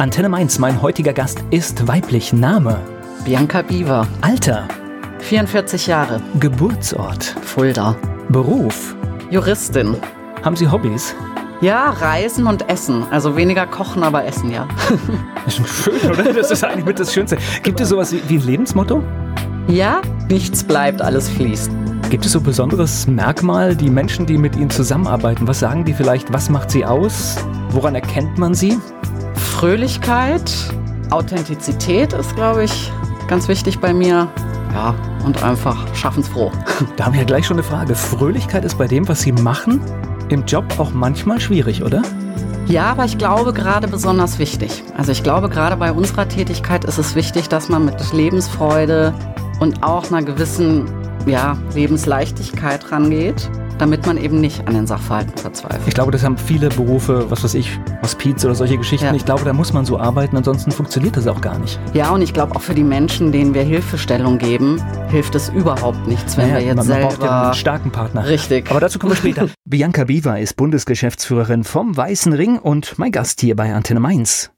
Antenne Mainz, mein heutiger Gast ist weiblich. Name? Bianca Biewer. Alter? 44 Jahre. Geburtsort? Fulda. Beruf? Juristin. Haben Sie Hobbys? Ja, Reisen und Essen. Also weniger kochen, aber essen, ja. Das ist schön, oder? Das ist eigentlich mit das Schönste. Gibt es sowas wie, wie ein Lebensmotto? Ja, nichts bleibt, alles fließt. Gibt es so ein besonderes Merkmal, die Menschen, die mit Ihnen zusammenarbeiten, was sagen die vielleicht, was macht sie aus? Woran erkennt man sie? Fröhlichkeit, Authentizität ist, glaube ich, ganz wichtig bei mir. Ja, und einfach schaffensfroh. Da haben wir ja gleich schon eine Frage. Fröhlichkeit ist bei dem, was Sie machen, im Job auch manchmal schwierig, oder? Ja, aber ich glaube gerade besonders wichtig. Also ich glaube gerade bei unserer Tätigkeit ist es wichtig, dass man mit Lebensfreude und auch einer gewissen ja, Lebensleichtigkeit rangeht, damit man eben nicht an den Sachverhalten verzweifelt. Ich glaube, das haben viele Berufe, was weiß ich, Hospiz oder solche Geschichten. Ja. Ich glaube, da muss man so arbeiten, ansonsten funktioniert das auch gar nicht. Ja, und ich glaube auch für die Menschen, denen wir Hilfestellung geben, hilft es überhaupt nichts, wenn wir jetzt man, man braucht ja selber... einen starken Partner. Richtig. Aber dazu kommen wir später. Bianca Biewer ist Bundesgeschäftsführerin vom Weißen Ring und mein Gast hier bei Antenne Mainz.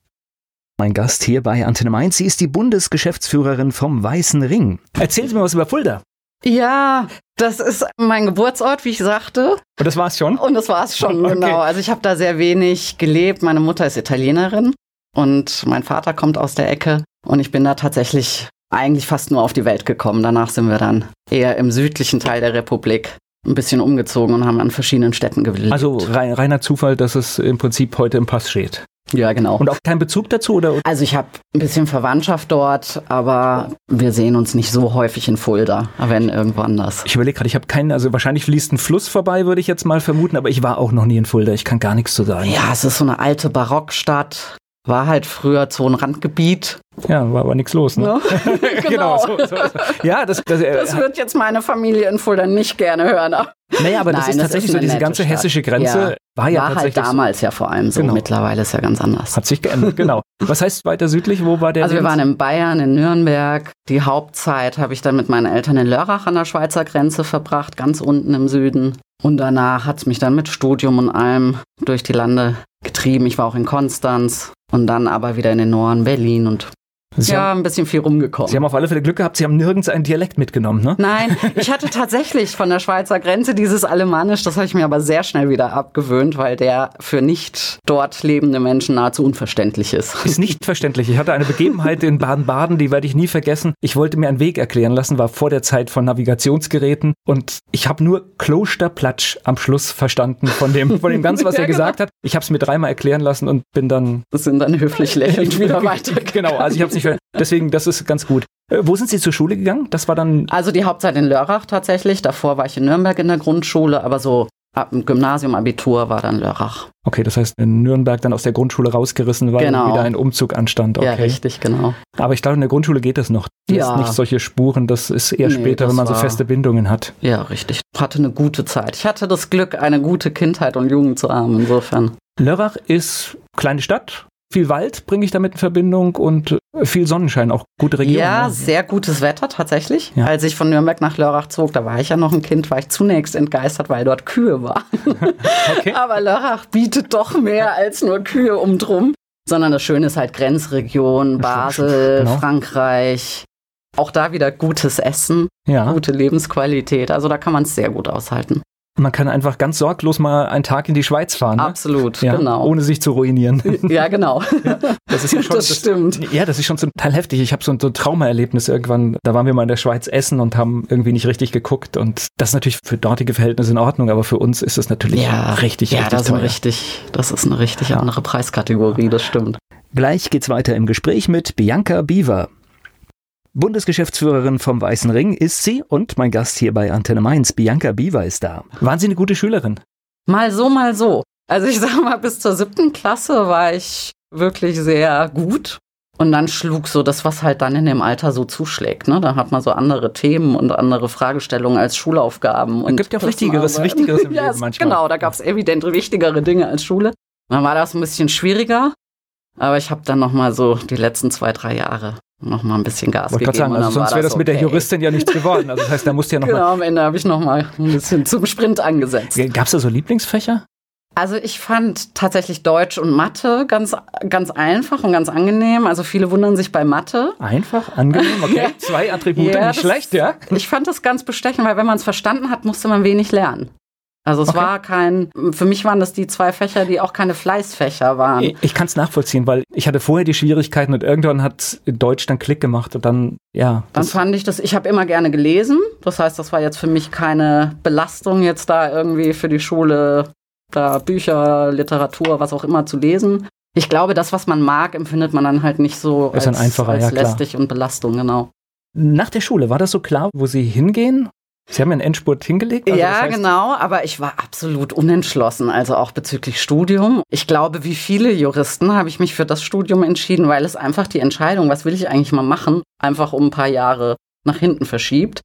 Mein Gast hier bei Antenne Mainz, sie ist die Bundesgeschäftsführerin vom Weißen Ring. Erzählen Sie mir was über Fulda. Ja, das ist mein Geburtsort, wie ich sagte. Und das war's schon? Und das war's schon, Okay. genau. Also ich habe da sehr wenig gelebt. Meine Mutter ist Italienerin und mein Vater kommt aus der Ecke. Und ich bin da tatsächlich eigentlich fast nur auf die Welt gekommen. Danach sind wir dann eher im südlichen Teil der Republik ein bisschen umgezogen und haben an verschiedenen Städten gelebt. Also rein, reiner Zufall, dass es im Prinzip heute im Pass steht. Ja, genau. Und auch kein Bezug dazu? Oder? Also ich habe ein bisschen Verwandtschaft dort, aber wir sehen uns nicht so häufig in Fulda, wenn irgendwo anders. Ich überlege gerade, ich habe keinen, also wahrscheinlich fließt ein Fluss vorbei, würde ich jetzt mal vermuten, aber ich war auch noch nie in Fulda. Ich kann gar nichts zu sagen. Ja, es ist so eine alte Barockstadt. War halt früher so ein Randgebiet. Ja, war aber nichts los. Ne? Ne? genau. so, so, so. Ja, das, das, äh, Das wird jetzt meine Familie in Fulda nicht gerne hören. naja, aber das Nein, ist das tatsächlich ist so, diese ganze Stadt. hessische Grenze Ja. war ja War halt tatsächlich. damals ja vor allem so. Genau. Mittlerweile ist ja ganz anders. Hat sich geändert, genau. Was heißt weiter südlich? Wo war der? Also wir waren in Bayern, in Nürnberg. Die Hauptzeit habe ich dann mit meinen Eltern in Lörrach an der Schweizer Grenze verbracht, ganz unten im Süden. Und danach hat es mich dann mit Studium und allem durch die Lande getrieben. Ich war auch in Konstanz und dann aber wieder in den Norden, Berlin und Sie, ja, haben, ein bisschen viel rumgekommen. Sie haben auf alle Fälle Glück gehabt, Sie haben nirgends einen Dialekt mitgenommen, ne? Nein, ich hatte tatsächlich von der Schweizer Grenze dieses Alemannisch, das habe ich mir aber sehr schnell wieder abgewöhnt, weil der für nicht dort lebende Menschen nahezu unverständlich ist. Ist nicht verständlich. Ich hatte eine Begebenheit in Baden-Baden, die werde ich nie vergessen. Ich wollte mir einen Weg erklären lassen, war vor der Zeit von Navigationsgeräten und ich habe nur Klosterplatsch am Schluss verstanden von dem, von dem Ganzen, was Ja, er gesagt hat. Ich habe es mir dreimal erklären lassen und bin dann Das sind dann höflich lächelnd wieder weiter. Genau, also ich habe es nicht ver Deswegen, das ist ganz gut. Äh, wo sind Sie zur Schule gegangen? Das war dann Also die Hauptzeit in Lörrach tatsächlich. Davor war ich in Nürnberg in der Grundschule, aber so ab dem Gymnasium, Abitur war dann Lörrach. Okay, das heißt in Nürnberg dann aus der Grundschule rausgerissen, weil Genau. wieder ein Umzug anstand. Okay. Ja, richtig, genau. Aber ich glaube, in der Grundschule geht das noch. Das Ja. ist nicht solche Spuren, das ist eher Nee, später, wenn man so war- feste Bindungen hat. Ja, richtig. Hatte eine gute Zeit. Ich hatte das Glück, eine gute Kindheit und Jugend zu haben, insofern. Lörrach ist kleine Stadt, viel Wald bringe ich damit in Verbindung und äh, viel Sonnenschein, auch gute Region. Ja, ne? sehr gutes Wetter tatsächlich. Ja. Als ich von Nürnberg nach Lörrach zog, da war ich ja noch ein Kind, war ich zunächst entgeistert, weil dort Kühe waren. Okay. Aber Lörrach bietet doch mehr als nur Kühe um drum. Sondern das Schöne ist halt Grenzregion, Basel, genau. Frankreich. Auch da wieder gutes Essen, Ja, gute Lebensqualität. Also da kann man es sehr gut aushalten. Man kann einfach ganz sorglos mal einen Tag in die Schweiz fahren. Ne? Absolut, Ja, genau. Ohne sich zu ruinieren. ja, genau. Das ist ja schon Das stimmt. Ja, das ist schon zum Teil heftig. Ich habe so ein, so ein Traumaerlebnis irgendwann. Da waren wir mal in der Schweiz essen und haben irgendwie nicht richtig geguckt. Und das ist natürlich für dortige Verhältnisse in Ordnung, aber für uns ist das natürlich richtig, ja, richtig das, teuer. richtig, das ist eine richtig andere Preiskategorie, das stimmt. Gleich geht's weiter im Gespräch mit Bianca Biewer. Bundesgeschäftsführerin vom Weißen Ring ist sie und mein Gast hier bei Antenne Mainz, Bianca Biewer, ist da. Waren Sie eine gute Schülerin? Mal so, mal so. Also ich sag mal, bis zur siebten Klasse war ich wirklich sehr gut. Und dann schlug so das, was halt dann in dem Alter so zuschlägt. Ne? Da hat man so andere Themen und andere Fragestellungen als Schulaufgaben. Und gibt ja auch Wichtigeres- Wichtigeres im ja, Leben es- manchmal. Genau, da gab es evident wichtigere Dinge als Schule. Dann war das ein bisschen schwieriger. Aber ich habe dann noch mal so die letzten zwei, drei Jahre noch mal ein bisschen Gas Wollte gegeben. sagen, also sonst wäre das mit der okay. Juristin ja nichts geworden. Also das heißt, da musste ja noch Genau, am Ende habe ich noch mal ein bisschen zum Sprint angesetzt. mal. Gab es da so Lieblingsfächer? Also ich fand tatsächlich Deutsch und Mathe ganz, ganz einfach und ganz angenehm. Also viele wundern sich bei Mathe. Einfach, angenehm, okay. Zwei Attribute, ja, nicht schlecht, ja. Ich fand das ganz bestechend, weil wenn man es verstanden hat, musste man wenig lernen. Also es okay. war kein, für mich waren das die zwei Fächer, die auch keine Fleißfächer waren. Ich, ich kann es nachvollziehen, weil ich hatte vorher die Schwierigkeiten und irgendwann hat Deutsch dann Klick gemacht und dann, ja. Dann fand ich das, ich habe immer gerne gelesen. Das heißt, das war jetzt für mich keine Belastung, jetzt da irgendwie für die Schule da Bücher, Literatur, was auch immer zu lesen. Ich glaube, das, was man mag, empfindet man dann halt nicht so als, als ja, lästig und Belastung, genau. Nach der Schule, war das so klar, wo Sie hingehen? Sie haben einen Endspurt hingelegt? Also ja, das heißt genau, aber ich war absolut unentschlossen, also auch bezüglich Studium. Ich glaube, wie viele Juristen habe ich mich für das Studium entschieden, weil es einfach die Entscheidung, was will ich eigentlich mal machen, einfach um ein paar Jahre nach hinten verschiebt.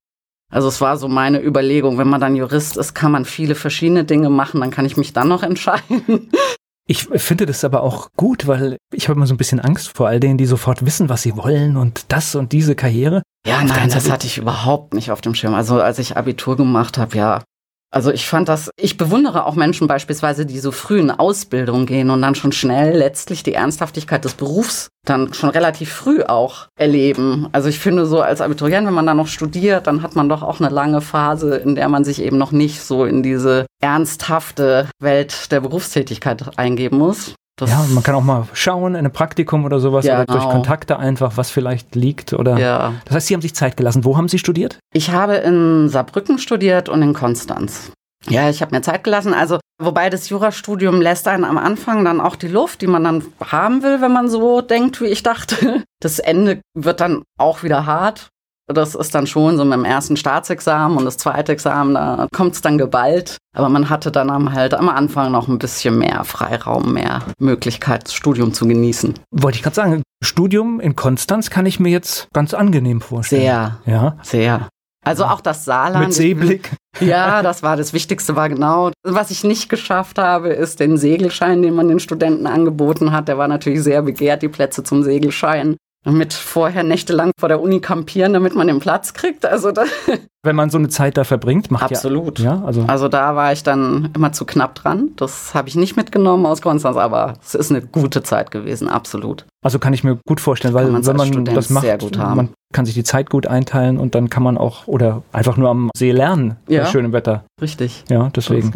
Also es war so meine Überlegung, wenn man dann Jurist ist, kann man viele verschiedene Dinge machen, dann kann ich mich dann noch entscheiden. Ich finde das aber auch gut, weil ich habe immer so ein bisschen Angst vor all denen, die sofort wissen, was sie wollen und das und diese Karriere. Ja, nein, das hatte ich überhaupt nicht auf dem Schirm. Also als ich Abitur gemacht habe, ja, also ich fand das, ich bewundere auch Menschen beispielsweise, die so früh in Ausbildung gehen und dann schon schnell letztlich die Ernsthaftigkeit des Berufs dann schon relativ früh auch erleben. Also ich finde so als Abiturient, wenn man dann noch studiert, dann hat man doch auch eine lange Phase, in der man sich eben noch nicht so in diese ernsthafte Welt der Berufstätigkeit eingeben muss. Das ja, man kann auch mal schauen in einem Praktikum oder sowas ja, oder genau. durch Kontakte einfach, was vielleicht liegt oder. Ja. Das heißt, Sie haben sich Zeit gelassen. Wo haben Sie studiert? Ich habe in Saarbrücken studiert und in Konstanz. Ja, ich habe mir Zeit gelassen. Also, wobei das Jurastudium lässt einen am Anfang dann auch die Luft, die man dann haben will, wenn man so denkt, wie ich dachte. Das Ende wird dann auch wieder hart. Das ist dann schon so mit dem ersten Staatsexamen und das zweite Examen, da kommt es dann geballt. Aber man hatte dann halt am Anfang noch ein bisschen mehr Freiraum, mehr Möglichkeit, das Studium zu genießen. Wollte ich gerade sagen, Studium in Konstanz kann ich mir jetzt ganz angenehm vorstellen. Sehr. Ja. Sehr. Also auch das Saarland. Mit Seeblick. Ja, das war das Wichtigste, war genau. Was ich nicht geschafft habe, ist den Segelschein, den man den Studenten angeboten hat. Der war natürlich sehr begehrt, die Plätze zum Segelschein mit vorher nächtelang vor der Uni kampieren, damit man den Platz kriegt. Also da wenn man so eine Zeit da verbringt, macht absolut. Ja, ja, also also da war ich dann immer zu knapp dran. Das habe ich nicht mitgenommen aus Konstanz, aber es ist eine gute Zeit gewesen, absolut. Also kann ich mir gut vorstellen, weil wenn man Student das macht, man kann sich die Zeit gut einteilen und dann kann man auch oder einfach nur am See lernen ja, bei schönem Wetter. Richtig. Ja, deswegen.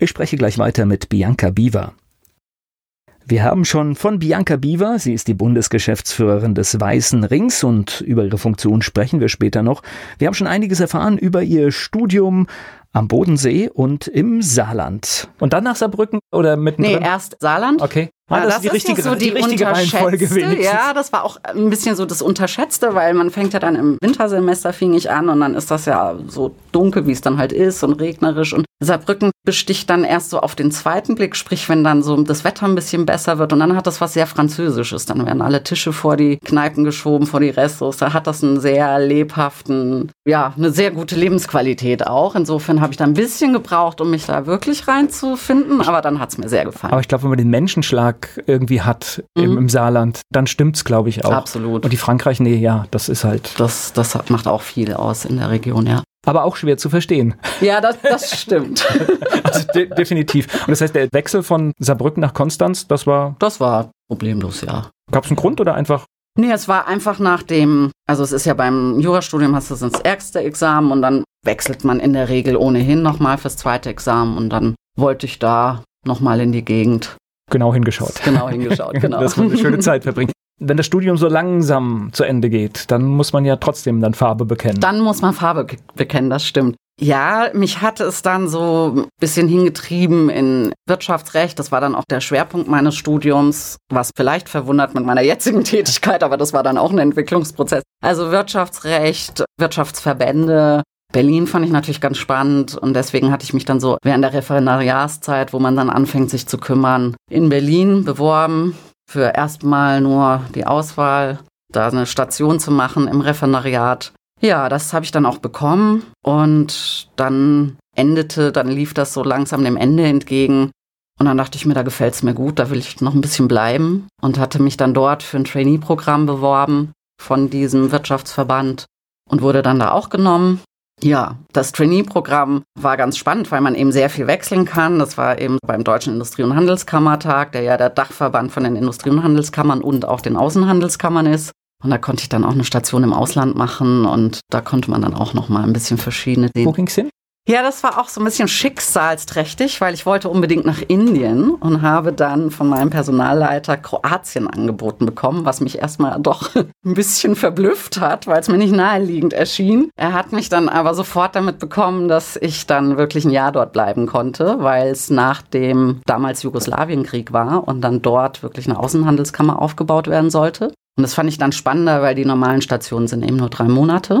Ich spreche gleich weiter mit Bianca Biver. Wir haben schon von Bianca Biewer, sie ist die Bundesgeschäftsführerin des Weißen Rings und über ihre Funktion sprechen wir später noch. Wir haben schon einiges erfahren über ihr Studium am Bodensee und im Saarland. Und dann nach Saarbrücken oder mittendrin? Nee, erst Saarland. Okay. Ah, das, das, ist die richtige, so die, die richtige Reihenfolge wenigstens. Ja, das war auch ein bisschen so das Unterschätzte, weil man fängt ja dann im Wintersemester fing ich an und dann ist das ja so dunkel, wie es dann halt ist und regnerisch und Saarbrücken besticht dann erst so auf den zweiten Blick, sprich wenn dann so das Wetter ein bisschen besser wird und dann hat das was sehr Französisches. Dann werden alle Tische vor die Kneipen geschoben, vor die Restos. Da hat das einen sehr lebhaften, ja, eine sehr gute Lebensqualität auch. Insofern habe ich da ein bisschen gebraucht, um mich da wirklich reinzufinden, aber dann hat es mir sehr gefallen. Aber ich glaube, wenn man den Menschenschlag Geschmack irgendwie hat mhm. im, im, Saarland, dann stimmt's, glaube ich, auch. Absolut. Und die Frankreich, nee, ja, das ist halt. Das, das macht auch viel aus in der Region, ja. Aber auch schwer zu verstehen. Ja, das, das stimmt. also de definitiv. Und das heißt, der Wechsel von Saarbrücken nach Konstanz, das war. Das war problemlos, ja. Gab es einen Grund oder einfach? Nee, es war einfach nach dem, also es ist ja beim Jurastudium hast du das erste Examen und dann wechselt man in der Regel ohnehin nochmal fürs zweite Examen und dann wollte ich da nochmal in die Gegend genau hingeschaut. Genau hingeschaut, genau. Dass man eine schöne Zeit verbringt. Wenn das Studium so langsam zu Ende geht, dann muss man ja trotzdem dann Farbe bekennen. Dann muss man Farbe bekennen, das stimmt. Ja, mich hatte es dann so ein bisschen hingetrieben in Wirtschaftsrecht. Das war dann auch der Schwerpunkt meines Studiums, was vielleicht verwundert mit meiner jetzigen Tätigkeit, aber das war dann auch ein Entwicklungsprozess. Also Wirtschaftsrecht, Wirtschaftsverbände, Berlin fand ich natürlich ganz spannend und deswegen hatte ich mich dann so während der Referendariatszeit, wo man dann anfängt, sich zu kümmern, in Berlin beworben für erstmal nur die Auswahl, da eine Station zu machen im Referendariat. Ja, das habe ich dann auch bekommen und dann endete, dann lief das so langsam dem Ende entgegen. Und dann dachte ich mir, da gefällt es mir gut, da will ich noch ein bisschen bleiben und hatte mich dann dort für ein Trainee-Programm beworben von diesem Wirtschaftsverband und wurde dann da auch genommen Ja, das Trainee-Programm war ganz spannend, weil man eben sehr viel wechseln kann. Das war eben beim Deutschen Industrie- und Handelskammertag, der ja der Dachverband von den Industrie- und Handelskammern und auch den Außenhandelskammern ist. Und da konnte ich dann auch eine Station im Ausland machen und da konnte man dann auch noch mal ein bisschen verschiedene Dinge. Wo ging's hin? Ja, das war auch so ein bisschen schicksalsträchtig, weil ich wollte unbedingt nach Indien und habe dann von meinem Personalleiter Kroatien angeboten bekommen, was mich erstmal doch ein bisschen verblüfft hat, weil es mir nicht naheliegend erschien. Er hat mich dann aber sofort damit bekommen, dass ich dann wirklich ein Jahr dort bleiben konnte, weil es nach dem damals Jugoslawienkrieg war und dann dort wirklich eine Außenhandelskammer aufgebaut werden sollte. Und das fand ich dann spannender, weil die normalen Stationen sind eben nur drei Monate.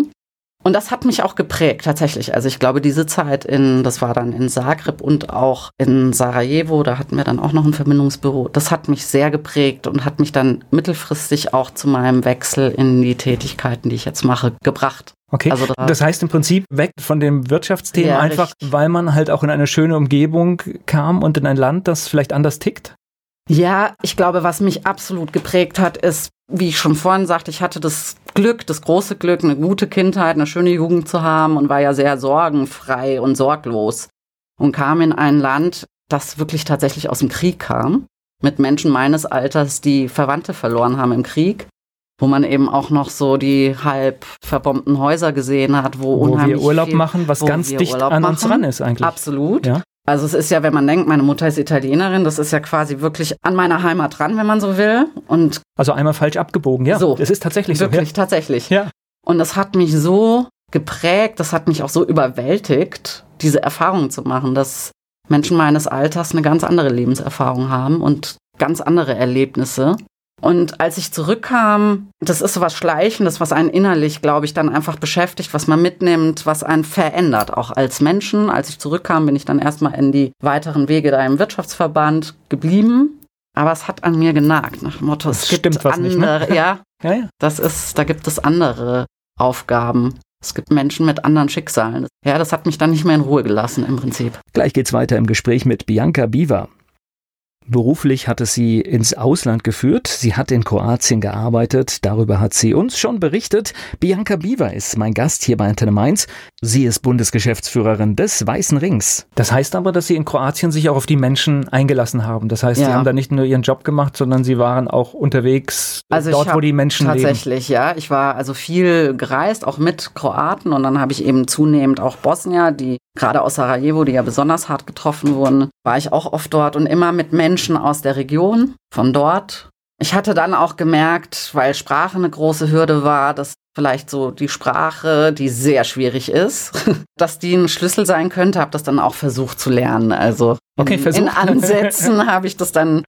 Und das hat mich auch geprägt, tatsächlich. Also ich glaube, diese Zeit in, das war dann in Zagreb und auch in Sarajevo, da hatten wir dann auch noch ein Verbindungsbüro. Das hat mich sehr geprägt und hat mich dann mittelfristig auch zu meinem Wechsel in die Tätigkeiten, die ich jetzt mache, gebracht. Okay, also das, das heißt im Prinzip weg von dem Wirtschaftsthema ja, einfach, richtig. weil man halt auch in eine schöne Umgebung kam und in ein Land, das vielleicht anders tickt? Ja, ich glaube, was mich absolut geprägt hat, ist, wie ich schon vorhin sagte, ich hatte das Glück, das große Glück, eine gute Kindheit, eine schöne Jugend zu haben und war ja sehr sorgenfrei und sorglos und kam in ein Land, das wirklich tatsächlich aus dem Krieg kam, mit Menschen meines Alters, die Verwandte verloren haben im Krieg, wo man eben auch noch so die halb verbombten Häuser gesehen hat, wo, wo unheimlich wir Urlaub viel, machen, was ganz dicht Urlaub an uns ran ist eigentlich. Absolut. Ja. Also es ist ja, wenn man denkt, meine Mutter ist Italienerin, das ist ja quasi wirklich an meiner Heimat dran, wenn man so will. Und also einmal falsch abgebogen, ja. So, das ist tatsächlich wirklich, so. Wirklich, ja. tatsächlich. Ja. Und das hat mich so geprägt, das hat mich auch so überwältigt, diese Erfahrung zu machen, dass Menschen meines Alters eine ganz andere Lebenserfahrung haben und ganz andere Erlebnisse. Und als ich zurückkam, das ist so was Schleichendes, was einen innerlich, glaube ich, dann einfach beschäftigt, was man mitnimmt, was einen verändert, auch als Menschen. Als ich zurückkam, bin ich dann erstmal in die weiteren Wege da im Wirtschaftsverband geblieben. Aber es hat an mir genagt, nach dem Motto, das es gibt andere, nicht, ne? ja, ja, ja, das ist, da gibt es andere Aufgaben. Es gibt Menschen mit anderen Schicksalen. Ja, das hat mich dann nicht mehr in Ruhe gelassen im Prinzip. Gleich geht's weiter im Gespräch mit Bianca Biva. Beruflich hat es sie ins Ausland geführt. Sie hat in Kroatien gearbeitet. Darüber hat sie uns schon berichtet. Bianca Biewer ist mein Gast hier bei Antenne Mainz. Sie ist Bundesgeschäftsführerin des Weißen Rings. Das heißt aber, dass Sie in Kroatien sich auch auf die Menschen eingelassen haben. Das heißt, ja. Sie haben da nicht nur Ihren Job gemacht, sondern Sie waren auch unterwegs also dort, wo die Menschen tatsächlich, leben. Tatsächlich, ja. Ich war also viel gereist, auch mit Kroaten. Und dann habe ich eben zunehmend auch Bosnier, die gerade aus Sarajevo, die ja besonders hart getroffen wurden, war ich auch oft dort und immer mit Menschen aus der Region, von dort. Ich hatte dann auch gemerkt, weil Sprache eine große Hürde war, dass vielleicht so die Sprache, die sehr schwierig ist, dass die ein Schlüssel sein könnte, habe das dann auch versucht zu lernen. Also okay, in, in Ansätzen habe ich das dann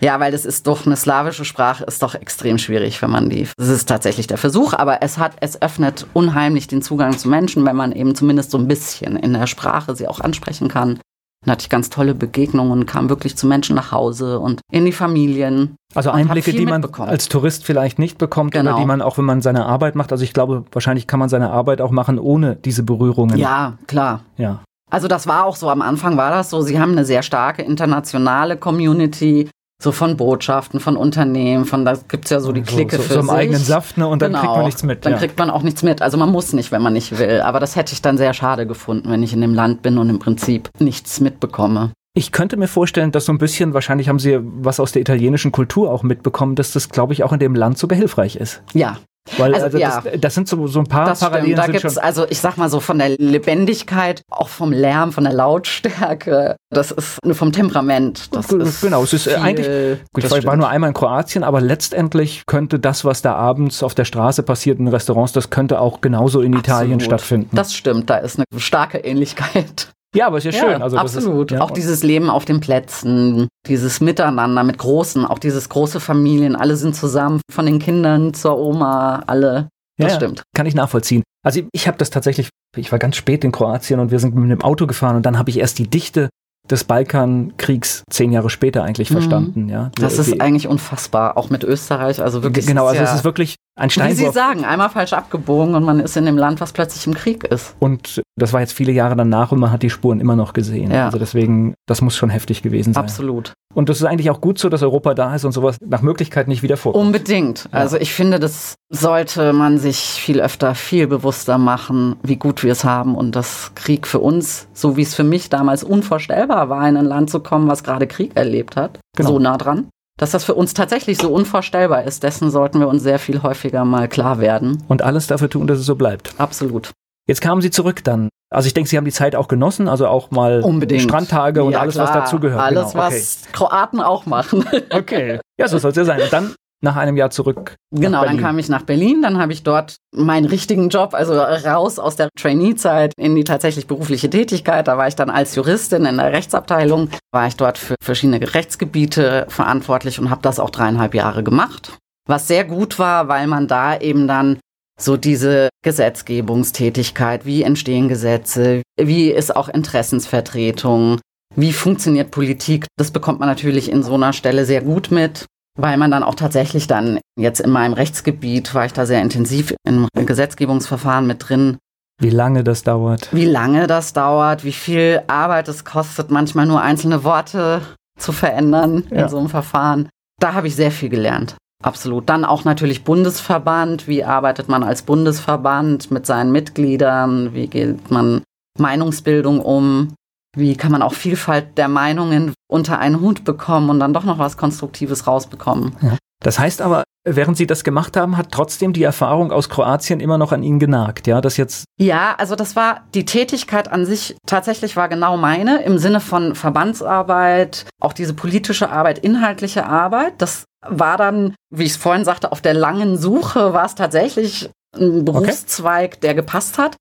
ja, weil das ist doch eine slawische Sprache, ist doch extrem schwierig, wenn man die. Das ist tatsächlich der Versuch, aber es hat, es öffnet unheimlich den Zugang zu Menschen, wenn man eben zumindest so ein bisschen in der Sprache sie auch ansprechen kann. Dann hatte ich ganz tolle Begegnungen, kam wirklich zu Menschen nach Hause und in die Familien. Also Einblicke, die man als Tourist vielleicht nicht bekommt genau. oder die man auch, wenn man seine Arbeit macht. Also ich glaube, wahrscheinlich kann man seine Arbeit auch machen ohne diese Berührungen. Ja, klar. Ja. Also das war auch so, am Anfang war das so, sie haben eine sehr starke internationale Community, so von Botschaften, von Unternehmen, von da gibt es ja so die Clique so, so, für so im sich. eigenen Saft, ne? Und dann genau. kriegt man nichts mit. Dann ja. kriegt man auch nichts mit. Also man muss nicht, wenn man nicht will. Aber das hätte ich dann sehr schade gefunden, wenn ich in dem Land bin und im Prinzip nichts mitbekomme. Ich könnte mir vorstellen, dass so ein bisschen, wahrscheinlich haben Sie was aus der italienischen Kultur auch mitbekommen, dass das, glaube ich, auch in dem Land so behilfreich ist. Ja, weil also, also ja, das, das, sind so, so ein paar das Parallelen. Stimmt. Da gibt es also, ich sag mal so von der Lebendigkeit, auch vom Lärm, von der Lautstärke. Das ist vom Temperament. Das ist genau, es ist äh, viel, eigentlich. Gut, ich war nur einmal in Kroatien, aber letztendlich könnte das, was da abends auf der Straße passiert in Restaurants, das könnte auch genauso in Absolut. Italien stattfinden. Das stimmt, da ist eine starke Ähnlichkeit. Ja, aber ist ja schön. also absolut. Ist, ja. Auch dieses Leben auf den Plätzen, dieses Miteinander mit Großen, auch dieses große Familien, alle sind zusammen, von den Kindern zur Oma, alle. Das ja, stimmt. Kann ich nachvollziehen. Also ich habe das tatsächlich, ich war ganz spät in Kroatien und wir sind mit dem Auto gefahren und dann habe ich erst die Dichte des Balkankriegs zehn Jahre später eigentlich mhm. verstanden. Ja, das ist eigentlich unfassbar, auch mit Österreich. Also wirklich. Genau, also es ist wirklich ein Steinwurf. Wie Sie sagen, einmal falsch abgebogen und man ist in dem Land, was plötzlich im Krieg ist. Und das war jetzt viele Jahre danach und man hat die Spuren immer noch gesehen. Ja. Also deswegen, das muss schon heftig gewesen sein. Absolut. Und das ist eigentlich auch gut so, dass Europa da ist und sowas nach Möglichkeit nicht wieder vorkommt. Unbedingt. Ja. Also ich finde, das sollte man sich viel öfter, viel bewusster machen, wie gut wir es haben und dass Krieg für uns, so wie es für mich damals unvorstellbar war, in ein Land zu kommen, was gerade Krieg erlebt hat, genau. so nah dran dass das für uns tatsächlich so unvorstellbar ist. Dessen sollten wir uns sehr viel häufiger mal klar werden. Und alles dafür tun, dass es so bleibt. Absolut. Jetzt kamen Sie zurück dann. Also ich denke, Sie haben die Zeit auch genossen, also auch mal Unbedingt. Strandtage und ja, alles, klar. was dazugehört. Alles, genau. okay. was Kroaten auch machen. okay. Ja, so soll es ja sein. Und dann nach einem Jahr zurück. Genau, dann kam ich nach Berlin, dann habe ich dort meinen richtigen Job, also raus aus der Trainee-Zeit in die tatsächlich berufliche Tätigkeit. Da war ich dann als Juristin in der Rechtsabteilung, war ich dort für verschiedene Rechtsgebiete verantwortlich und habe das auch dreieinhalb Jahre gemacht. Was sehr gut war, weil man da eben dann so diese Gesetzgebungstätigkeit, wie entstehen Gesetze, wie ist auch Interessensvertretung, wie funktioniert Politik, das bekommt man natürlich in so einer Stelle sehr gut mit weil man dann auch tatsächlich dann jetzt in meinem Rechtsgebiet war ich da sehr intensiv im Gesetzgebungsverfahren mit drin. Wie lange das dauert? Wie lange das dauert, wie viel Arbeit es kostet, manchmal nur einzelne Worte zu verändern ja. in so einem Verfahren. Da habe ich sehr viel gelernt. Absolut. Dann auch natürlich Bundesverband. Wie arbeitet man als Bundesverband mit seinen Mitgliedern? Wie geht man Meinungsbildung um? Wie kann man auch Vielfalt der Meinungen unter einen Hut bekommen und dann doch noch was Konstruktives rausbekommen? Ja. Das heißt aber, während Sie das gemacht haben, hat trotzdem die Erfahrung aus Kroatien immer noch an Ihnen genagt, ja, das jetzt. Ja, also das war die Tätigkeit an sich tatsächlich war genau meine im Sinne von Verbandsarbeit, auch diese politische Arbeit, inhaltliche Arbeit. Das war dann, wie ich es vorhin sagte, auf der langen Suche war es tatsächlich ein Berufszweig, okay. der gepasst hat.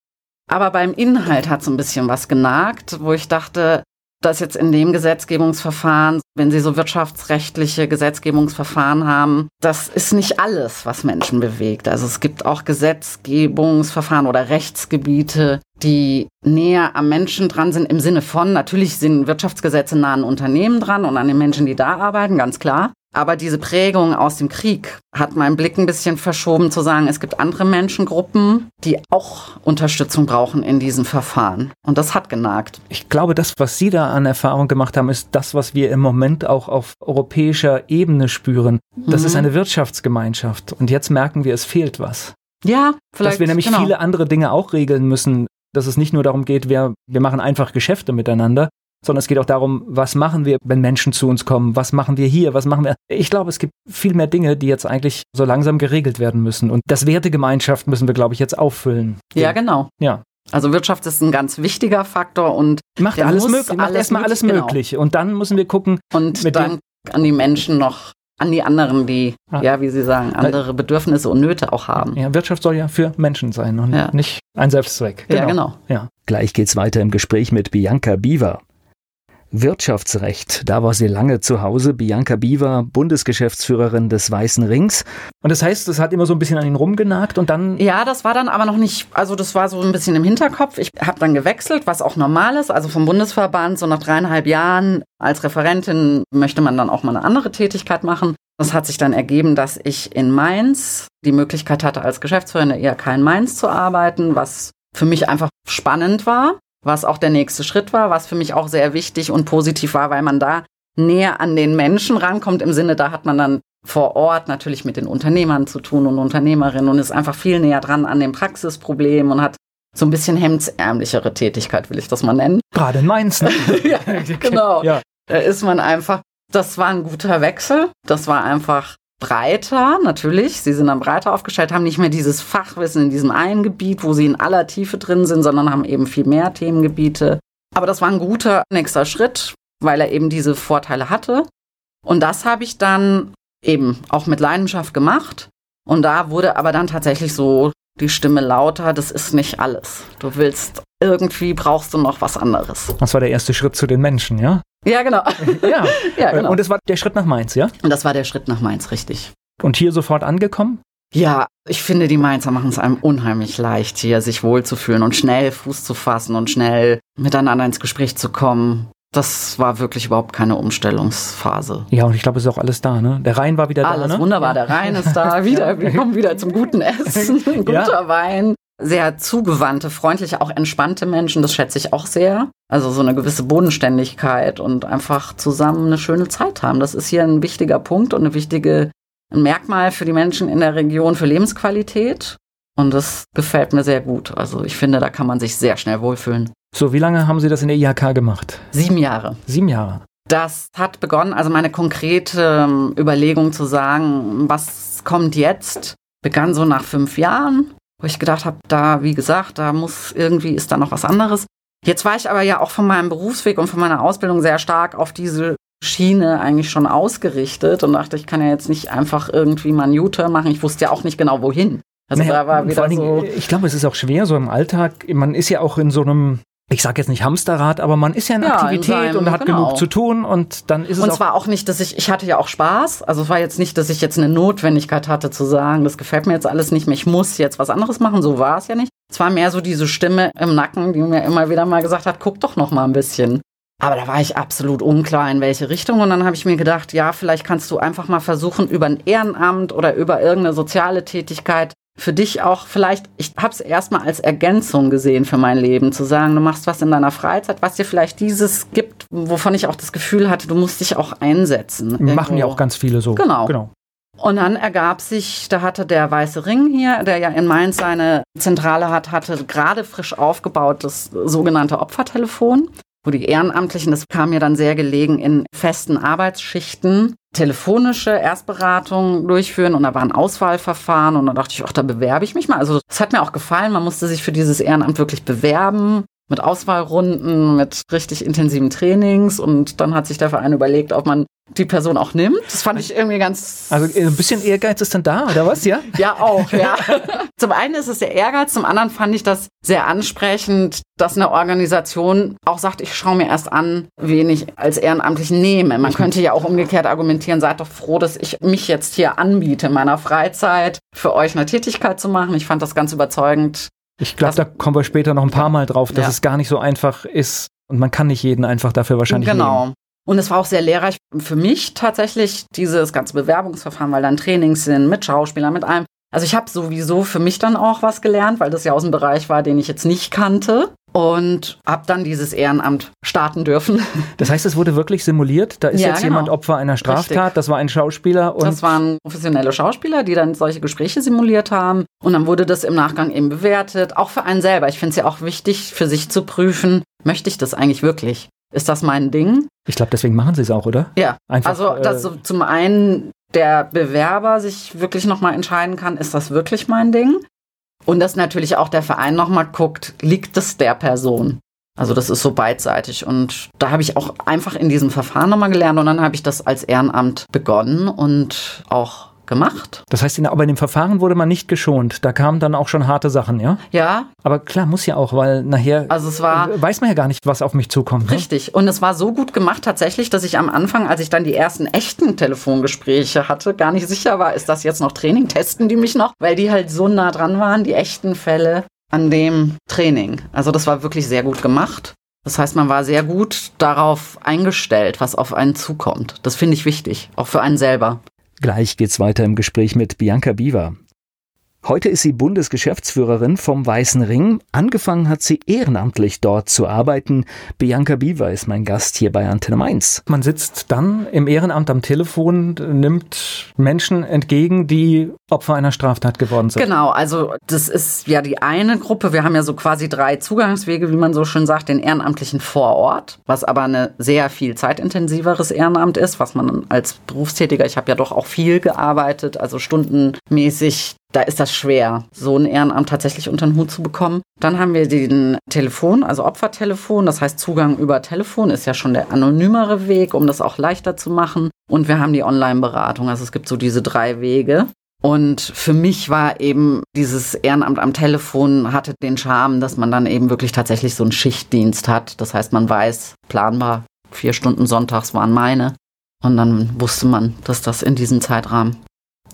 Aber beim Inhalt hat so ein bisschen was genagt, wo ich dachte, dass jetzt in dem Gesetzgebungsverfahren, wenn Sie so wirtschaftsrechtliche Gesetzgebungsverfahren haben, das ist nicht alles, was Menschen bewegt. Also es gibt auch Gesetzgebungsverfahren oder Rechtsgebiete, die näher am Menschen dran sind im Sinne von, natürlich sind Wirtschaftsgesetze nah an Unternehmen dran und an den Menschen, die da arbeiten, ganz klar. Aber diese Prägung aus dem Krieg hat meinen Blick ein bisschen verschoben zu sagen, es gibt andere Menschengruppen, die auch Unterstützung brauchen in diesem Verfahren. Und das hat genagt. Ich glaube, das, was Sie da an Erfahrung gemacht haben, ist das, was wir im Moment auch auf europäischer Ebene spüren. Das mhm. ist eine Wirtschaftsgemeinschaft. Und jetzt merken wir, es fehlt was. Ja, vielleicht. Dass wir nämlich genau. viele andere Dinge auch regeln müssen. Dass es nicht nur darum geht, wir, wir machen einfach Geschäfte miteinander, sondern es geht auch darum, was machen wir, wenn Menschen zu uns kommen? Was machen wir hier? Was machen wir? Ich glaube, es gibt viel mehr Dinge, die jetzt eigentlich so langsam geregelt werden müssen. Und das Wertegemeinschaft müssen wir, glaube ich, jetzt auffüllen. Ja, genau. Ja. Also Wirtschaft ist ein ganz wichtiger Faktor und macht alles möglich, macht erstmal alles genau. möglich und dann müssen wir gucken und dann an die Menschen noch an die anderen, die ja, ja wie Sie sagen, andere Bedürfnisse und Nöte auch haben. Ja, Wirtschaft soll ja für Menschen sein und ja. nicht ein Selbstzweck. Genau. Ja, genau. Ja. Gleich geht's weiter im Gespräch mit Bianca Biewer. Wirtschaftsrecht. Da war sie lange zu Hause. Bianca Biewer, Bundesgeschäftsführerin des Weißen Rings. Und das heißt, das hat immer so ein bisschen an ihn rumgenagt und dann. Ja, das war dann aber noch nicht, also das war so ein bisschen im Hinterkopf. Ich habe dann gewechselt, was auch normal ist. Also vom Bundesverband, so nach dreieinhalb Jahren als Referentin möchte man dann auch mal eine andere Tätigkeit machen. Das hat sich dann ergeben, dass ich in Mainz die Möglichkeit hatte, als Geschäftsführerin der IHK in Mainz zu arbeiten, was für mich einfach spannend war was auch der nächste Schritt war, was für mich auch sehr wichtig und positiv war, weil man da näher an den Menschen rankommt. Im Sinne, da hat man dann vor Ort natürlich mit den Unternehmern zu tun und Unternehmerinnen und ist einfach viel näher dran an dem Praxisproblem und hat so ein bisschen hemdsärmlichere Tätigkeit, will ich das mal nennen. Gerade in Mainz, ne? ja, genau. Ja. Da ist man einfach, das war ein guter Wechsel. Das war einfach breiter, natürlich. Sie sind dann breiter aufgestellt, haben nicht mehr dieses Fachwissen in diesem einen Gebiet, wo sie in aller Tiefe drin sind, sondern haben eben viel mehr Themengebiete. Aber das war ein guter nächster Schritt, weil er eben diese Vorteile hatte. Und das habe ich dann eben auch mit Leidenschaft gemacht. Und da wurde aber dann tatsächlich so die Stimme lauter, das ist nicht alles. Du willst, irgendwie brauchst du noch was anderes. Das war der erste Schritt zu den Menschen, ja? Ja, genau. ja. ja, genau. Und das war der Schritt nach Mainz, ja? Und das war der Schritt nach Mainz, richtig. Und hier sofort angekommen? Ja, ich finde, die Mainzer machen es einem unheimlich leicht, hier sich wohlzufühlen und schnell Fuß zu fassen und schnell miteinander ins Gespräch zu kommen. das war wirklich überhaupt keine Umstellungsphase. Ja, und ich glaube, es ist auch alles da, ne? Der Rhein war wieder alles da, ne? wunderbar, der Rhein ist da, wieder, wir kommen wieder zum guten Essen, guter ja. Wein. Sehr zugewandte, freundliche, auch entspannte Menschen, das schätze ich auch sehr. Also so eine gewisse Bodenständigkeit und einfach zusammen eine schöne Zeit haben. Das ist hier ein wichtiger Punkt und eine wichtige ein Merkmal für die Menschen in der Region für Lebensqualität. Und das gefällt mir sehr gut. Also ich finde, da kann man sich sehr schnell wohlfühlen. So, wie lange haben Sie das in der IHK gemacht? Sieben Jahre. Sieben Jahre. Das hat begonnen, also meine konkrete ähm, Überlegung zu sagen, was kommt jetzt, begann so nach fünf Jahren, wo ich gedacht habe, da, wie gesagt, da muss irgendwie, ist da noch was anderes. Jetzt war ich aber ja auch von meinem Berufsweg und von meiner Ausbildung sehr stark auf diese Schiene eigentlich schon ausgerichtet und dachte, ich kann ja jetzt nicht einfach irgendwie mal einen U-Turn machen. Ich wusste ja auch nicht genau wohin. Also naja, da war wieder so. ich glaube, es ist auch schwer so im Alltag. Man ist ja auch in so einem ich sage jetzt nicht Hamsterrad, aber man ist ja in ja, Aktivität in seinem, und hat genau. genug zu tun und dann ist es Und zwar auch nicht, dass ich, ich hatte ja auch Spaß, also es war jetzt nicht, dass ich jetzt eine Notwendigkeit hatte zu sagen, das gefällt mir jetzt alles nicht mehr, ich muss jetzt was anderes machen, so war es ja nicht. Es war mehr so diese Stimme im Nacken, die mir immer wieder mal gesagt hat, guck doch noch mal ein bisschen. Aber da war ich absolut unklar, in welche Richtung. Und dann habe ich mir gedacht, ja, vielleicht kannst du einfach mal versuchen, über ein Ehrenamt oder über irgendeine soziale Tätigkeit für dich auch vielleicht, ich habe es erstmal als Ergänzung gesehen für mein Leben, zu sagen, du machst was in deiner Freizeit, was dir vielleicht dieses gibt, wovon ich auch das Gefühl hatte, du musst dich auch einsetzen. Irgendwo. Machen ja auch ganz viele so. Genau. genau. Und dann ergab sich, da hatte der Weiße Ring hier, der ja in Mainz seine Zentrale hat, hatte gerade frisch aufgebaut das sogenannte Opfertelefon wo die Ehrenamtlichen, das kam mir dann sehr gelegen, in festen Arbeitsschichten telefonische Erstberatungen durchführen und da waren Auswahlverfahren und da dachte ich, ach, da bewerbe ich mich mal. Also das hat mir auch gefallen, man musste sich für dieses Ehrenamt wirklich bewerben mit Auswahlrunden, mit richtig intensiven Trainings und dann hat sich der Verein überlegt, ob man die Person auch nimmt. Das fand ich irgendwie ganz. Also äh, ein bisschen Ehrgeiz ist dann da, oder was, ja? ja, auch, ja. zum einen ist es der Ehrgeiz, zum anderen fand ich das sehr ansprechend, dass eine Organisation auch sagt, ich schaue mir erst an, wen ich als Ehrenamtlichen nehme. Man könnte ja auch umgekehrt argumentieren, seid doch froh, dass ich mich jetzt hier anbiete, in meiner Freizeit für euch eine Tätigkeit zu machen. Ich fand das ganz überzeugend. Ich glaube, da kommen wir später noch ein paar Mal drauf, dass ja. es gar nicht so einfach ist und man kann nicht jeden einfach dafür wahrscheinlich genau. nehmen. Und es war auch sehr lehrreich für mich tatsächlich, dieses ganze Bewerbungsverfahren, weil dann Trainings sind mit Schauspielern, mit allem. Also ich habe sowieso für mich dann auch was gelernt, weil das ja aus dem Bereich war, den ich jetzt nicht kannte und habe dann dieses Ehrenamt starten dürfen. Das heißt, es wurde wirklich simuliert. Da ist ja, jetzt genau. jemand Opfer einer Straftat. Richtig. Das war ein Schauspieler. Und das waren professionelle Schauspieler, die dann solche Gespräche simuliert haben. Und dann wurde das im Nachgang eben bewertet, auch für einen selber. Ich finde es ja auch wichtig, für sich zu prüfen, möchte ich das eigentlich wirklich? Ist das mein Ding? Ich glaube, deswegen machen sie es auch, oder? Ja. Einfach, also, dass äh, zum einen der Bewerber sich wirklich nochmal entscheiden kann, ist das wirklich mein Ding? Und dass natürlich auch der Verein nochmal guckt, liegt es der Person? Also das ist so beidseitig. Und da habe ich auch einfach in diesem Verfahren nochmal gelernt und dann habe ich das als Ehrenamt begonnen und auch gemacht. Das heißt, in, aber in dem Verfahren wurde man nicht geschont. Da kamen dann auch schon harte Sachen, ja? Ja. Aber klar, muss ja auch, weil nachher also es war, weiß man ja gar nicht, was auf mich zukommt. Ne? Richtig. Ne? Und es war so gut gemacht tatsächlich, dass ich am Anfang, als ich dann die ersten echten Telefongespräche hatte, gar nicht sicher war, ist das jetzt noch Training? Testen die mich noch? Weil die halt so nah dran waren, die echten Fälle an dem Training. Also das war wirklich sehr gut gemacht. Das heißt, man war sehr gut darauf eingestellt, was auf einen zukommt. Das finde ich wichtig, auch für einen selber. Gleich geht's weiter im Gespräch mit Bianca Biewer. Heute ist sie Bundesgeschäftsführerin vom Weißen Ring. Angefangen hat sie ehrenamtlich dort zu arbeiten. Bianca Biewer ist mein Gast hier bei Antenne Mainz. Man sitzt dann im Ehrenamt am Telefon, nimmt Menschen entgegen, die Opfer einer Straftat geworden sind. Genau, also das ist ja die eine Gruppe. Wir haben ja so quasi drei Zugangswege, wie man so schön sagt, den Ehrenamtlichen vor Ort, was aber eine sehr viel zeitintensiveres Ehrenamt ist, was man als Berufstätiger, ich habe ja doch auch viel gearbeitet, also stundenmäßig da ist das schwer, so ein Ehrenamt tatsächlich unter den Hut zu bekommen. Dann haben wir den Telefon, also Opfertelefon, das heißt Zugang über Telefon ist ja schon der anonymere Weg, um das auch leichter zu machen. Und wir haben die Online-Beratung, also es gibt so diese drei Wege. Und für mich war eben dieses Ehrenamt am Telefon hatte den Charme, dass man dann eben wirklich tatsächlich so einen Schichtdienst hat. Das heißt, man weiß planbar, vier Stunden sonntags waren meine. Und dann wusste man, dass das in diesem Zeitrahmen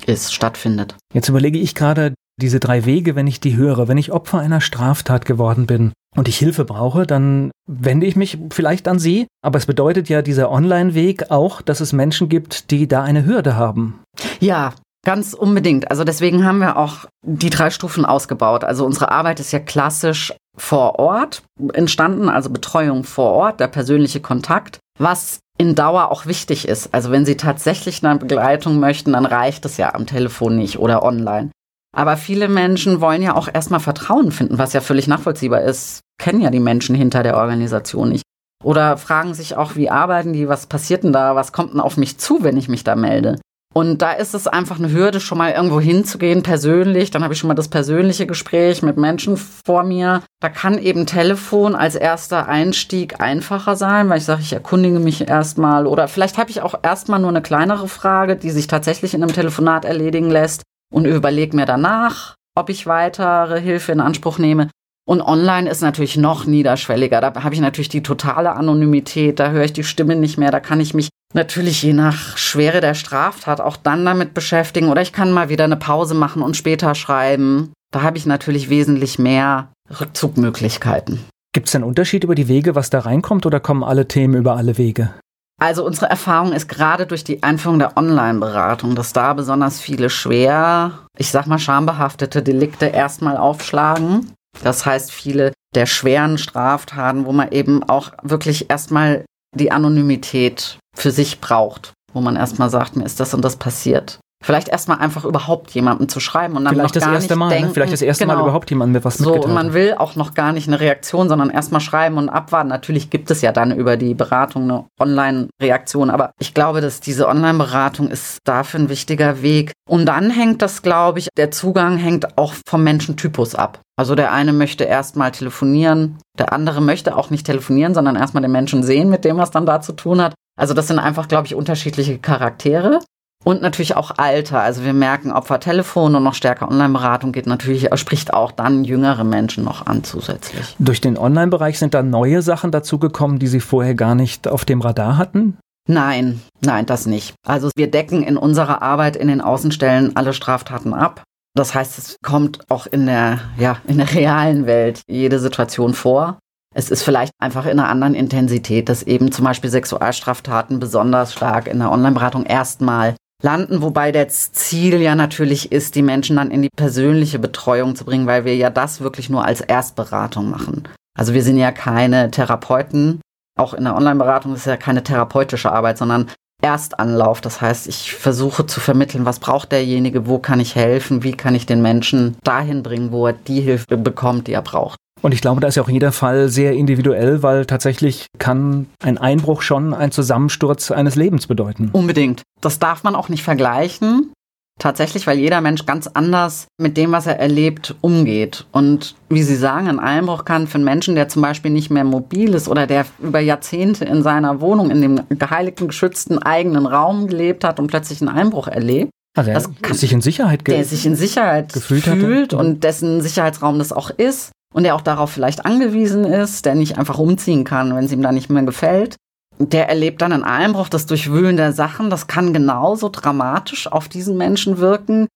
ist, stattfindet. Jetzt überlege ich gerade, diese drei Wege, wenn ich die höre, wenn ich Opfer einer Straftat geworden bin und ich Hilfe brauche, dann wende ich mich vielleicht an Sie. Aber es bedeutet ja dieser Online-Weg auch, dass es Menschen gibt, die da eine Hürde haben. Ja, Ganz unbedingt. Also deswegen haben wir auch die drei Stufen ausgebaut. Also unsere Arbeit ist ja klassisch vor Ort entstanden, also Betreuung vor Ort, der persönliche Kontakt, was in Dauer auch wichtig ist. Also wenn Sie tatsächlich eine Begleitung möchten, dann reicht es ja am Telefon nicht oder online. Aber viele Menschen wollen ja auch erstmal Vertrauen finden, was ja völlig nachvollziehbar ist. Kennen ja die Menschen hinter der Organisation nicht. Oder fragen sich auch, wie arbeiten die, was passiert denn da, was kommt denn auf mich zu, wenn ich mich da melde. Und da ist es einfach eine Hürde, schon mal irgendwo hinzugehen, persönlich. Dann habe ich schon mal das persönliche Gespräch mit Menschen vor mir. Da kann eben Telefon als erster Einstieg einfacher sein, weil ich sage, ich erkundige mich erstmal. Oder vielleicht habe ich auch erstmal nur eine kleinere Frage, die sich tatsächlich in einem Telefonat erledigen lässt und überlege mir danach, ob ich weitere Hilfe in Anspruch nehme. Und online ist natürlich noch niederschwelliger. Da habe ich natürlich die totale Anonymität, da höre ich die Stimme nicht mehr, da kann ich mich natürlich je nach Schwere der Straftat auch dann damit beschäftigen oder ich kann mal wieder eine Pause machen und später schreiben. Da habe ich natürlich wesentlich mehr Rückzugmöglichkeiten. Gibt es einen Unterschied über die Wege, was da reinkommt oder kommen alle Themen über alle Wege? Also unsere Erfahrung ist gerade durch die Einführung der Online-Beratung, dass da besonders viele schwer, ich sag mal schambehaftete Delikte erstmal aufschlagen das heißt, viele der schweren Straftaten, wo man eben auch wirklich erstmal die Anonymität für sich braucht, wo man erstmal sagt, mir ist das und das passiert. Vielleicht erstmal einfach überhaupt jemandem zu schreiben und dann vielleicht das gar erste nicht Mal, ne? denken, ne? vielleicht das erste genau, Mal überhaupt jemandem mit was so, mitgeteilt. und man will auch noch gar nicht eine Reaktion, sondern erstmal schreiben und abwarten. Natürlich gibt es ja dann über die Beratung eine Online-Reaktion, aber ich glaube, dass diese Online-Beratung ist dafür ein wichtiger Weg. Und dann hängt das, glaube ich, der Zugang hängt auch vom Menschentypus ab. Also der eine möchte erstmal telefonieren, der andere möchte auch nicht telefonieren, sondern erstmal den Menschen sehen, mit dem was dann da zu tun hat. Also das sind einfach, glaube ich, unterschiedliche Charaktere. Und natürlich auch Alter. Also wir merken, Opfertelefon und noch stärker Online-Beratung geht natürlich, spricht auch dann jüngere Menschen noch an zusätzlich. Durch den Online-Bereich sind da neue Sachen dazugekommen, die Sie vorher gar nicht auf dem Radar hatten? Nein, nein, das nicht. Also wir decken in unserer Arbeit in den Außenstellen alle Straftaten ab. Das heißt, es kommt auch in der, ja, in der realen Welt jede Situation vor. Es ist vielleicht einfach in einer anderen Intensität, dass eben zum Beispiel Sexualstraftaten besonders stark in der Online-Beratung erstmal landen, wobei das Ziel ja natürlich ist, die Menschen dann in die persönliche Betreuung zu bringen, weil wir ja das wirklich nur als Erstberatung machen. Also wir sind ja keine Therapeuten, auch in der Online-Beratung ist ja keine therapeutische Arbeit, sondern Erstanlauf. Das heißt, ich versuche zu vermitteln, was braucht derjenige, wo kann ich helfen, wie kann ich den Menschen dahin bringen, wo er die Hilfe bekommt, die er braucht. Und ich glaube, da ist ja auch jeder Fall sehr individuell, weil tatsächlich kann ein Einbruch schon ein Zusammensturz eines Lebens bedeuten. Unbedingt. Das darf man auch nicht vergleichen. Tatsächlich, weil jeder Mensch ganz anders mit dem, was er erlebt, umgeht. Und wie Sie sagen, ein Einbruch kann für einen Menschen, der zum Beispiel nicht mehr mobil ist oder der über Jahrzehnte in seiner Wohnung, in dem geheiligten, geschützten eigenen Raum gelebt hat und plötzlich einen Einbruch erlebt, also er kann, sich in Sicherheit der sich in Sicherheit gefühlt fühlt und dessen Sicherheitsraum das auch ist und der auch darauf vielleicht angewiesen ist, der nicht einfach umziehen kann, wenn es ihm da nicht mehr gefällt. Der erlebt dann einen Einbruch, das Durchwühlen der Sachen, das kann genauso dramatisch auf diesen Menschen wirken,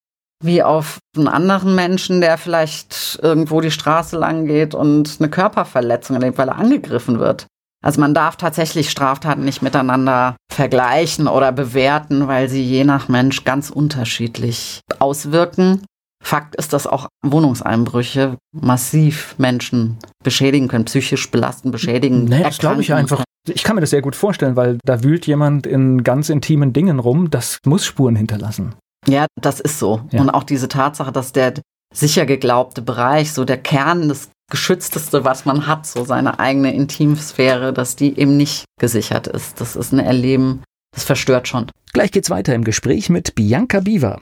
wie auf einen anderen Menschen, der vielleicht irgendwo die Straße lang geht und eine Körperverletzung erlebt, weil er angegriffen wird. Also man darf tatsächlich Straftaten nicht miteinander vergleichen oder bewerten, weil sie je nach Mensch ganz unterschiedlich auswirken. Fakt ist, dass auch Wohnungseinbrüche massiv Menschen beschädigen können, psychisch belasten, beschädigen. Nee, das glaube ich einfach. Ich kann mir das sehr gut vorstellen, weil da wühlt jemand in ganz intimen Dingen rum, das muss Spuren hinterlassen. Ja, das ist so. Ja. Und auch diese Tatsache, dass der sicher geglaubte Bereich, so der Kern des geschützteste, was man hat, so seine eigene Intimsphäre, dass die eben nicht gesichert ist. Das ist ein Erleben, das verstört schon. Gleich geht's weiter im Gespräch mit Bianca Biva.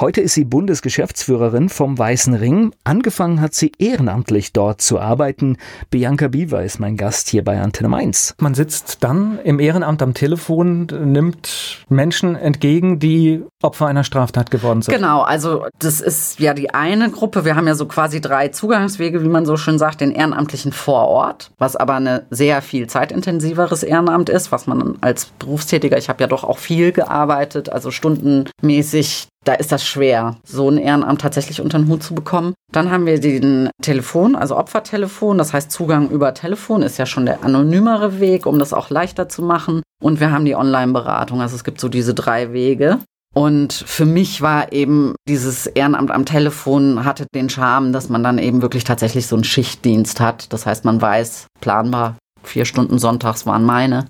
Heute ist sie Bundesgeschäftsführerin vom Weißen Ring. Angefangen hat sie ehrenamtlich dort zu arbeiten. Bianca Biewer ist mein Gast hier bei Antenne Mainz. Man sitzt dann im Ehrenamt am Telefon, nimmt Menschen entgegen, die Opfer einer Straftat geworden sind. Genau, also das ist ja die eine Gruppe. Wir haben ja so quasi drei Zugangswege, wie man so schön sagt, den Ehrenamtlichen vor Ort, was aber eine sehr viel zeitintensiveres Ehrenamt ist, was man als Berufstätiger, ich habe ja doch auch viel gearbeitet, also stundenmäßig da ist das schwer, so ein Ehrenamt tatsächlich unter den Hut zu bekommen. Dann haben wir den Telefon, also Opfertelefon, das heißt Zugang über Telefon ist ja schon der anonymere Weg, um das auch leichter zu machen. Und wir haben die Online-Beratung, also es gibt so diese drei Wege. Und für mich war eben dieses Ehrenamt am Telefon hatte den Charme, dass man dann eben wirklich tatsächlich so einen Schichtdienst hat. Das heißt, man weiß planbar, vier Stunden sonntags waren meine.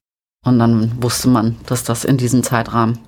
Und dann wusste man, dass das in diesem Zeitrahmen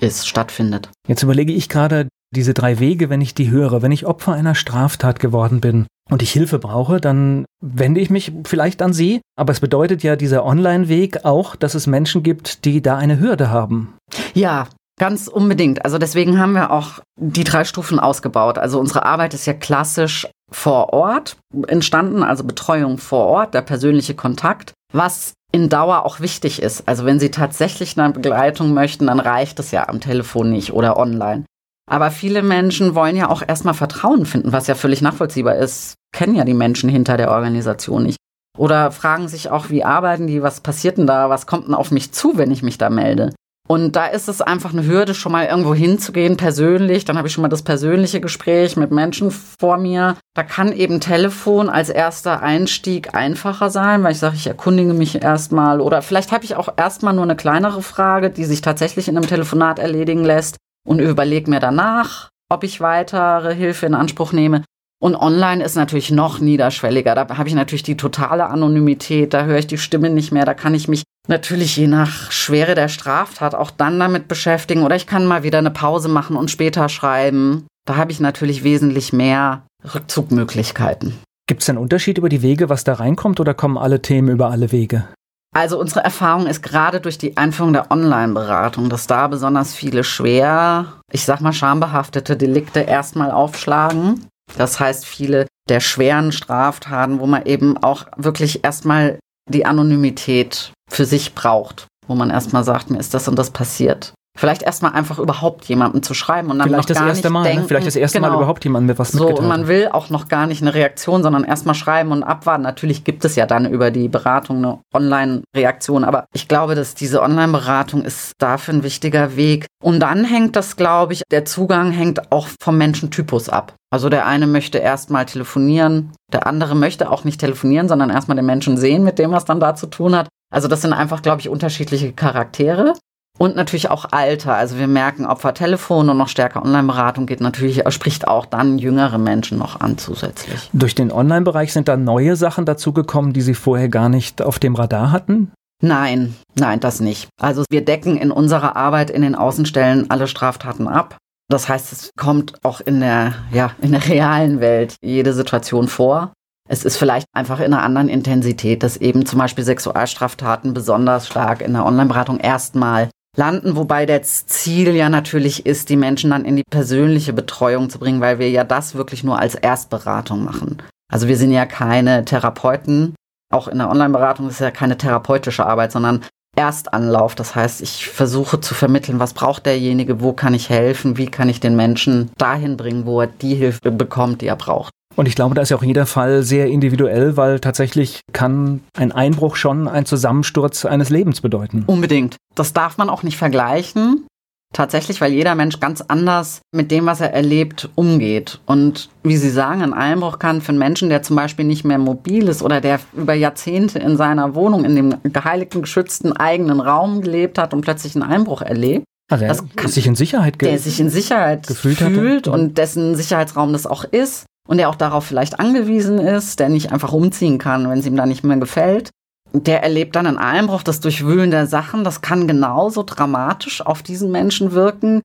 ist, stattfindet. Jetzt überlege ich gerade diese drei Wege, wenn ich die höre. Wenn ich Opfer einer Straftat geworden bin und ich Hilfe brauche, dann wende ich mich vielleicht an Sie. Aber es bedeutet ja dieser Online-Weg auch, dass es Menschen gibt, die da eine Hürde haben. Ja, Ganz unbedingt. Also deswegen haben wir auch die drei Stufen ausgebaut. Also unsere Arbeit ist ja klassisch vor Ort entstanden, also Betreuung vor Ort, der persönliche Kontakt, was in Dauer auch wichtig ist. Also wenn Sie tatsächlich eine Begleitung möchten, dann reicht es ja am Telefon nicht oder online. Aber viele Menschen wollen ja auch erstmal Vertrauen finden, was ja völlig nachvollziehbar ist. Kennen ja die Menschen hinter der Organisation nicht. Oder fragen sich auch, wie arbeiten die, was passiert denn da, was kommt denn auf mich zu, wenn ich mich da melde? Und da ist es einfach eine Hürde, schon mal irgendwo hinzugehen, persönlich. Dann habe ich schon mal das persönliche Gespräch mit Menschen vor mir. Da kann eben Telefon als erster Einstieg einfacher sein, weil ich sage, ich erkundige mich erstmal. Oder vielleicht habe ich auch erstmal nur eine kleinere Frage, die sich tatsächlich in einem Telefonat erledigen lässt und überlege mir danach, ob ich weitere Hilfe in Anspruch nehme. Und online ist natürlich noch niederschwelliger. Da habe ich natürlich die totale Anonymität, da höre ich die Stimme nicht mehr, da kann ich mich natürlich je nach Schwere der Straftat auch dann damit beschäftigen oder ich kann mal wieder eine Pause machen und später schreiben. Da habe ich natürlich wesentlich mehr Rückzugmöglichkeiten. Gibt es einen Unterschied über die Wege, was da reinkommt oder kommen alle Themen über alle Wege? Also unsere Erfahrung ist gerade durch die Einführung der Online-Beratung, dass da besonders viele schwer, ich sag mal schambehaftete Delikte erstmal aufschlagen. Das heißt, viele der schweren Straftaten, wo man eben auch wirklich erstmal die Anonymität für sich braucht, wo man erstmal sagt, mir ist das und das passiert. Vielleicht erstmal einfach überhaupt jemandem zu schreiben und dann Vielleicht noch das gar erste nicht Mal, ne? denken, vielleicht das erste genau. Mal überhaupt jemandem mit was so und man will auch noch gar nicht eine Reaktion, sondern erstmal schreiben und abwarten. Natürlich gibt es ja dann über die Beratung eine Online-Reaktion, aber ich glaube, dass diese Online-Beratung ist dafür ein wichtiger Weg. Und dann hängt das, glaube ich, der Zugang hängt auch vom Menschentypus ab. Also der eine möchte erstmal telefonieren, der andere möchte auch nicht telefonieren, sondern erstmal den Menschen sehen, mit dem was dann da zu tun hat. Also das sind einfach, glaube ich, unterschiedliche Charaktere. Und natürlich auch Alter. Also wir merken, Opfertelefon und noch stärker Online-Beratung geht natürlich, spricht auch dann jüngere Menschen noch an zusätzlich. Durch den Online-Bereich sind da neue Sachen dazugekommen, die Sie vorher gar nicht auf dem Radar hatten? Nein, nein, das nicht. Also wir decken in unserer Arbeit in den Außenstellen alle Straftaten ab. Das heißt, es kommt auch in der, ja, in der realen Welt jede Situation vor. Es ist vielleicht einfach in einer anderen Intensität, dass eben zum Beispiel Sexualstraftaten besonders stark in der Online-Beratung erstmal landen, wobei das Ziel ja natürlich ist, die Menschen dann in die persönliche Betreuung zu bringen, weil wir ja das wirklich nur als Erstberatung machen. Also wir sind ja keine Therapeuten, auch in der Online-Beratung ist ja keine therapeutische Arbeit, sondern Erstanlauf. Das heißt, ich versuche zu vermitteln, was braucht derjenige, wo kann ich helfen, wie kann ich den Menschen dahin bringen, wo er die Hilfe bekommt, die er braucht. Und ich glaube, da ist ja auch jeder Fall sehr individuell, weil tatsächlich kann ein Einbruch schon ein Zusammensturz eines Lebens bedeuten. Unbedingt. Das darf man auch nicht vergleichen. Tatsächlich, weil jeder Mensch ganz anders mit dem, was er erlebt, umgeht. Und wie Sie sagen, ein Einbruch kann für einen Menschen, der zum Beispiel nicht mehr mobil ist oder der über Jahrzehnte in seiner Wohnung, in dem geheiligten, geschützten eigenen Raum gelebt hat und plötzlich einen Einbruch erlebt, also Das der sich in Sicherheit der sich in Sicherheit gefühlt fühlt hatte. und dessen Sicherheitsraum das auch ist und der auch darauf vielleicht angewiesen ist, der nicht einfach umziehen kann, wenn es ihm da nicht mehr gefällt. Der erlebt dann einen Einbruch, das Durchwühlen der Sachen, das kann genauso dramatisch auf diesen Menschen wirken,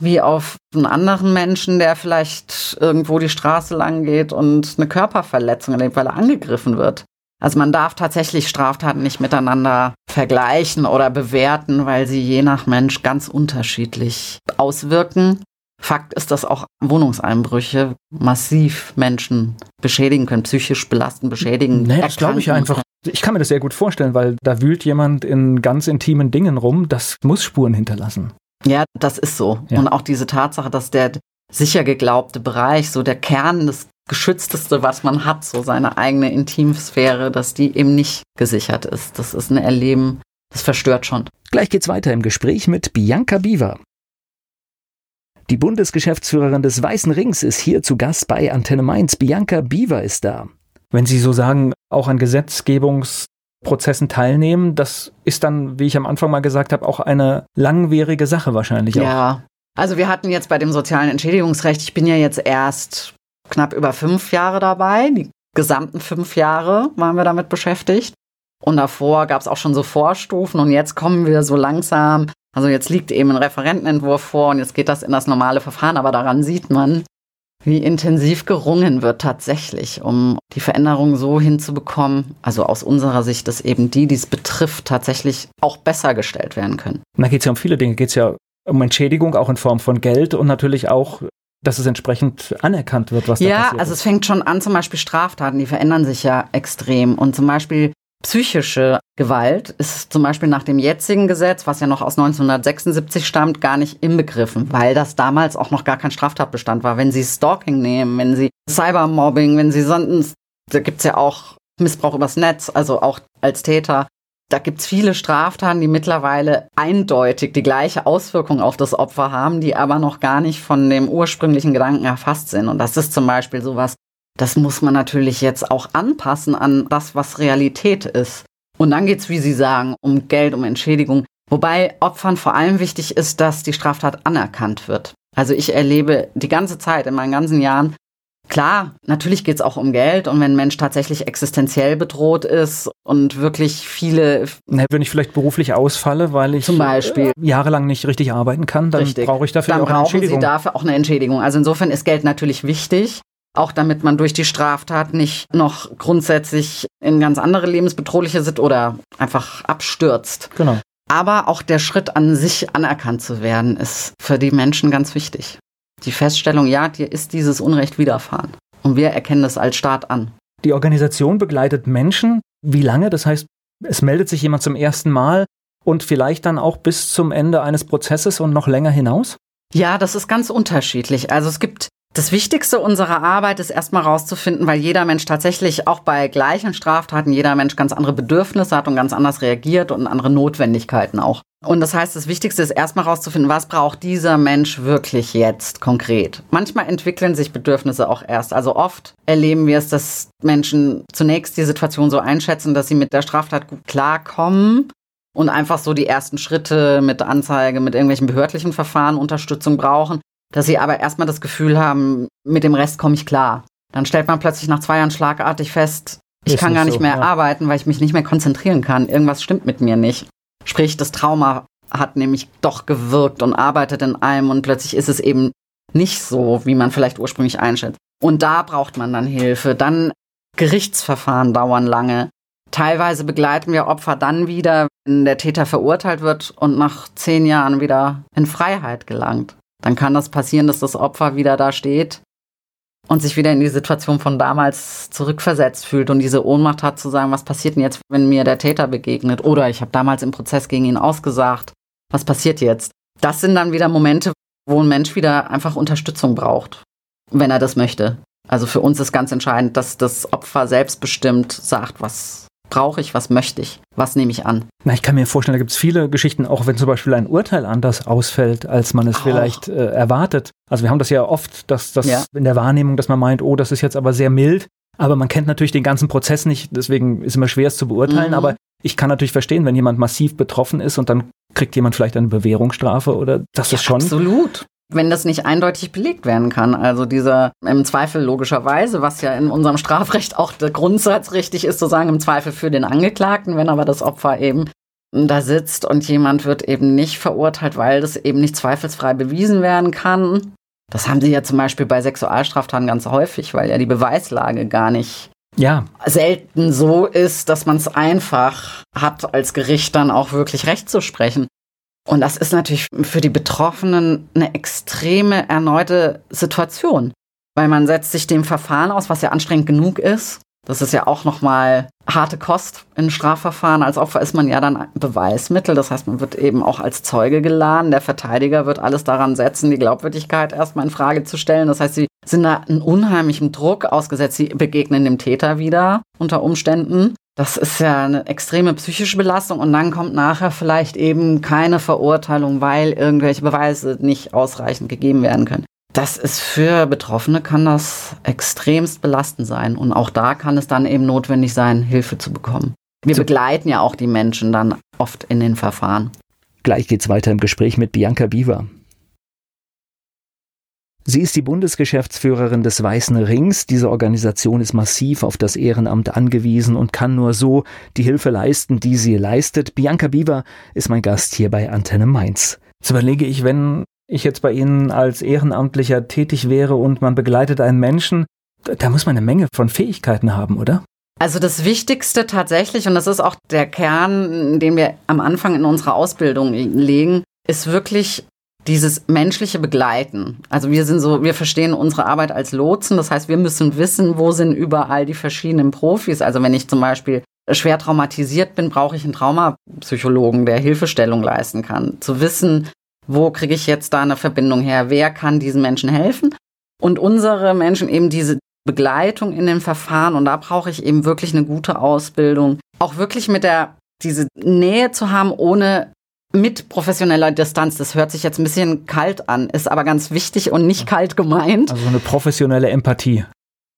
wie auf einen anderen Menschen, der vielleicht irgendwo die Straße lang geht und eine Körperverletzung erlebt, weil er angegriffen wird. Also man darf tatsächlich Straftaten nicht miteinander vergleichen oder bewerten, weil sie je nach Mensch ganz unterschiedlich auswirken. Fakt ist, dass auch Wohnungseinbrüche massiv Menschen beschädigen können, psychisch belasten, beschädigen. Nee, das glaube ich einfach. Ich kann mir das sehr gut vorstellen, weil da wühlt jemand in ganz intimen Dingen rum. Das muss Spuren hinterlassen. Ja, das ist so. Ja. Und auch diese Tatsache, dass der sicher geglaubte Bereich, so der Kern, das Geschützteste, was man hat, so seine eigene Intimsphäre, dass die eben nicht gesichert ist. Das ist ein Erleben, das verstört schon. Gleich geht's weiter im Gespräch mit Bianca Biewer. Die Bundesgeschäftsführerin des Weißen Rings ist hier zu Gast bei Antenne Mainz. Bianca Biewer ist da. Wenn Sie so sagen, auch an Gesetzgebungsprozessen teilnehmen, das ist dann, wie ich am Anfang mal gesagt habe, auch eine langwierige Sache wahrscheinlich. Ja, also wir hatten jetzt bei dem sozialen Entschädigungsrecht, ich bin ja jetzt erst knapp über fünf Jahre dabei. Die gesamten fünf Jahre waren wir damit beschäftigt. Und davor gab es auch schon so Vorstufen und jetzt kommen wir so langsam. Also jetzt liegt eben ein Referentenentwurf vor und jetzt geht das in das normale Verfahren, aber daran sieht man, wie intensiv gerungen wird tatsächlich, um die Veränderung so hinzubekommen, also aus unserer Sicht, dass eben die, die es betrifft, tatsächlich auch besser gestellt werden können. Da geht es ja um viele Dinge, geht es ja um Entschädigung, auch in Form von Geld und natürlich auch dass es entsprechend anerkannt wird, was ja, da passiert. Ja, also es fängt schon an, zum Beispiel Straftaten, die verändern sich ja extrem. Und zum Beispiel psychische Gewalt ist zum Beispiel nach dem jetzigen Gesetz, was ja noch aus 1976 stammt, gar nicht inbegriffen, weil das damals auch noch gar kein Straftatbestand war. Wenn Sie Stalking nehmen, wenn Sie Cybermobbing, wenn Sie sonst, da gibt's ja auch Missbrauch übers Netz, also auch als Täter. Da gibt's viele Straftaten, die mittlerweile eindeutig die gleiche Auswirkung auf das Opfer haben, die aber noch gar nicht von dem ursprünglichen Gedanken erfasst sind. Und das ist zum Beispiel sowas, das muss man natürlich jetzt auch anpassen an das, was Realität ist. Und dann geht's, wie Sie sagen, um Geld, um Entschädigung. Wobei Opfern vor allem wichtig ist, dass die Straftat anerkannt wird. Also ich erlebe die ganze Zeit in meinen ganzen Jahren, Klar, natürlich geht es auch um Geld und wenn ein Mensch tatsächlich existenziell bedroht ist und wirklich viele. wenn ich vielleicht beruflich ausfalle, weil ich zum Beispiel jahrelang nicht richtig arbeiten kann, dann brauche ich dafür dann auch eine Entschädigung. Sie dafür auch eine Entschädigung. Also insofern ist Geld natürlich wichtig. Auch damit man durch die Straftat nicht noch grundsätzlich in ganz andere lebensbedrohliche Sit oder einfach abstürzt. Genau. Aber auch der Schritt an sich anerkannt zu werden, ist für die Menschen ganz wichtig die Feststellung, ja, dir ist dieses Unrecht widerfahren. Und wir erkennen das als Staat an. Die Organisation begleitet Menschen. Wie lange? Das heißt, es meldet sich jemand zum ersten Mal und vielleicht dann auch bis zum Ende eines Prozesses und noch länger hinaus? Ja, das ist ganz unterschiedlich. Also es gibt das Wichtigste unserer Arbeit ist erstmal herauszufinden, weil jeder Mensch tatsächlich auch bei gleichen Straftaten, jeder Mensch ganz andere Bedürfnisse hat und ganz anders reagiert und andere Notwendigkeiten auch. Und das heißt, das Wichtigste ist erstmal herauszufinden, was braucht dieser Mensch wirklich jetzt konkret. Manchmal entwickeln sich Bedürfnisse auch erst. Also oft erleben wir es, dass Menschen zunächst die Situation so einschätzen, dass sie mit der Straftat gut klarkommen und einfach so die ersten Schritte mit Anzeige, mit irgendwelchen behördlichen Verfahren Unterstützung brauchen dass sie aber erstmal das Gefühl haben, mit dem Rest komme ich klar. Dann stellt man plötzlich nach zwei Jahren schlagartig fest, ich ist kann gar nicht so, mehr ja. arbeiten, weil ich mich nicht mehr konzentrieren kann. Irgendwas stimmt mit mir nicht. Sprich, das Trauma hat nämlich doch gewirkt und arbeitet in einem und plötzlich ist es eben nicht so, wie man vielleicht ursprünglich einschätzt. Und da braucht man dann Hilfe. Dann Gerichtsverfahren dauern lange. Teilweise begleiten wir Opfer dann wieder, wenn der Täter verurteilt wird und nach zehn Jahren wieder in Freiheit gelangt dann kann das passieren, dass das Opfer wieder da steht und sich wieder in die Situation von damals zurückversetzt fühlt und diese Ohnmacht hat zu sagen, was passiert denn jetzt, wenn mir der Täter begegnet? Oder ich habe damals im Prozess gegen ihn ausgesagt, was passiert jetzt? Das sind dann wieder Momente, wo ein Mensch wieder einfach Unterstützung braucht, wenn er das möchte. Also für uns ist ganz entscheidend, dass das Opfer selbstbestimmt sagt, was brauche ich, was möchte ich, was nehme ich an. Na, ich kann mir vorstellen, da gibt es viele Geschichten, auch wenn zum Beispiel ein Urteil anders ausfällt, als man es auch. vielleicht äh, erwartet. Also wir haben das ja oft, dass das ja. in der Wahrnehmung, dass man meint, oh, das ist jetzt aber sehr mild. Aber man kennt natürlich den ganzen Prozess nicht, deswegen ist es immer schwer es zu beurteilen. Mhm. Aber ich kann natürlich verstehen, wenn jemand massiv betroffen ist und dann kriegt jemand vielleicht eine Bewährungsstrafe oder das ja, ist schon. Absolut wenn das nicht eindeutig belegt werden kann. Also dieser im Zweifel logischerweise, was ja in unserem Strafrecht auch der Grundsatz richtig ist, zu sagen, im Zweifel für den Angeklagten, wenn aber das Opfer eben da sitzt und jemand wird eben nicht verurteilt, weil das eben nicht zweifelsfrei bewiesen werden kann. Das haben sie ja zum Beispiel bei Sexualstraftaten ganz häufig, weil ja die Beweislage gar nicht ja. selten so ist, dass man es einfach hat, als Gericht dann auch wirklich Recht zu sprechen. Und das ist natürlich für die Betroffenen eine extreme erneute Situation, weil man setzt sich dem Verfahren aus, was ja anstrengend genug ist. Das ist ja auch nochmal harte Kost in Strafverfahren. Als Opfer ist man ja dann Beweismittel. Das heißt, man wird eben auch als Zeuge geladen. Der Verteidiger wird alles daran setzen, die Glaubwürdigkeit erstmal in Frage zu stellen. Das heißt, sie sind da einen unheimlichen Druck ausgesetzt. Sie begegnen dem Täter wieder unter Umständen. Das ist ja eine extreme psychische Belastung und dann kommt nachher vielleicht eben keine Verurteilung, weil irgendwelche Beweise nicht ausreichend gegeben werden können. Das ist für Betroffene kann das extremst belastend sein und auch da kann es dann eben notwendig sein, Hilfe zu bekommen. Wir begleiten ja auch die Menschen dann oft in den Verfahren. Gleich geht's weiter im Gespräch mit Bianca Biewer. Sie ist die Bundesgeschäftsführerin des Weißen Rings. Diese Organisation ist massiv auf das Ehrenamt angewiesen und kann nur so die Hilfe leisten, die sie leistet. Bianca Biewer ist mein Gast hier bei Antenne Mainz. Jetzt überlege ich, wenn ich jetzt bei Ihnen als Ehrenamtlicher tätig wäre und man begleitet einen Menschen, da muss man eine Menge von Fähigkeiten haben, oder? Also das Wichtigste tatsächlich, und das ist auch der Kern, den wir am Anfang in unserer Ausbildung legen, ist wirklich dieses menschliche Begleiten. Also wir sind so, wir verstehen unsere Arbeit als Lotsen. Das heißt, wir müssen wissen, wo sind überall die verschiedenen Profis. Also wenn ich zum Beispiel schwer traumatisiert bin, brauche ich einen Traumapsychologen, der Hilfestellung leisten kann. Zu wissen, wo kriege ich jetzt da eine Verbindung her? Wer kann diesen Menschen helfen? Und unsere Menschen eben diese Begleitung in den Verfahren. Und da brauche ich eben wirklich eine gute Ausbildung. Auch wirklich mit der, diese Nähe zu haben, ohne mit professioneller Distanz. Das hört sich jetzt ein bisschen kalt an, ist aber ganz wichtig und nicht kalt gemeint. Also eine professionelle Empathie.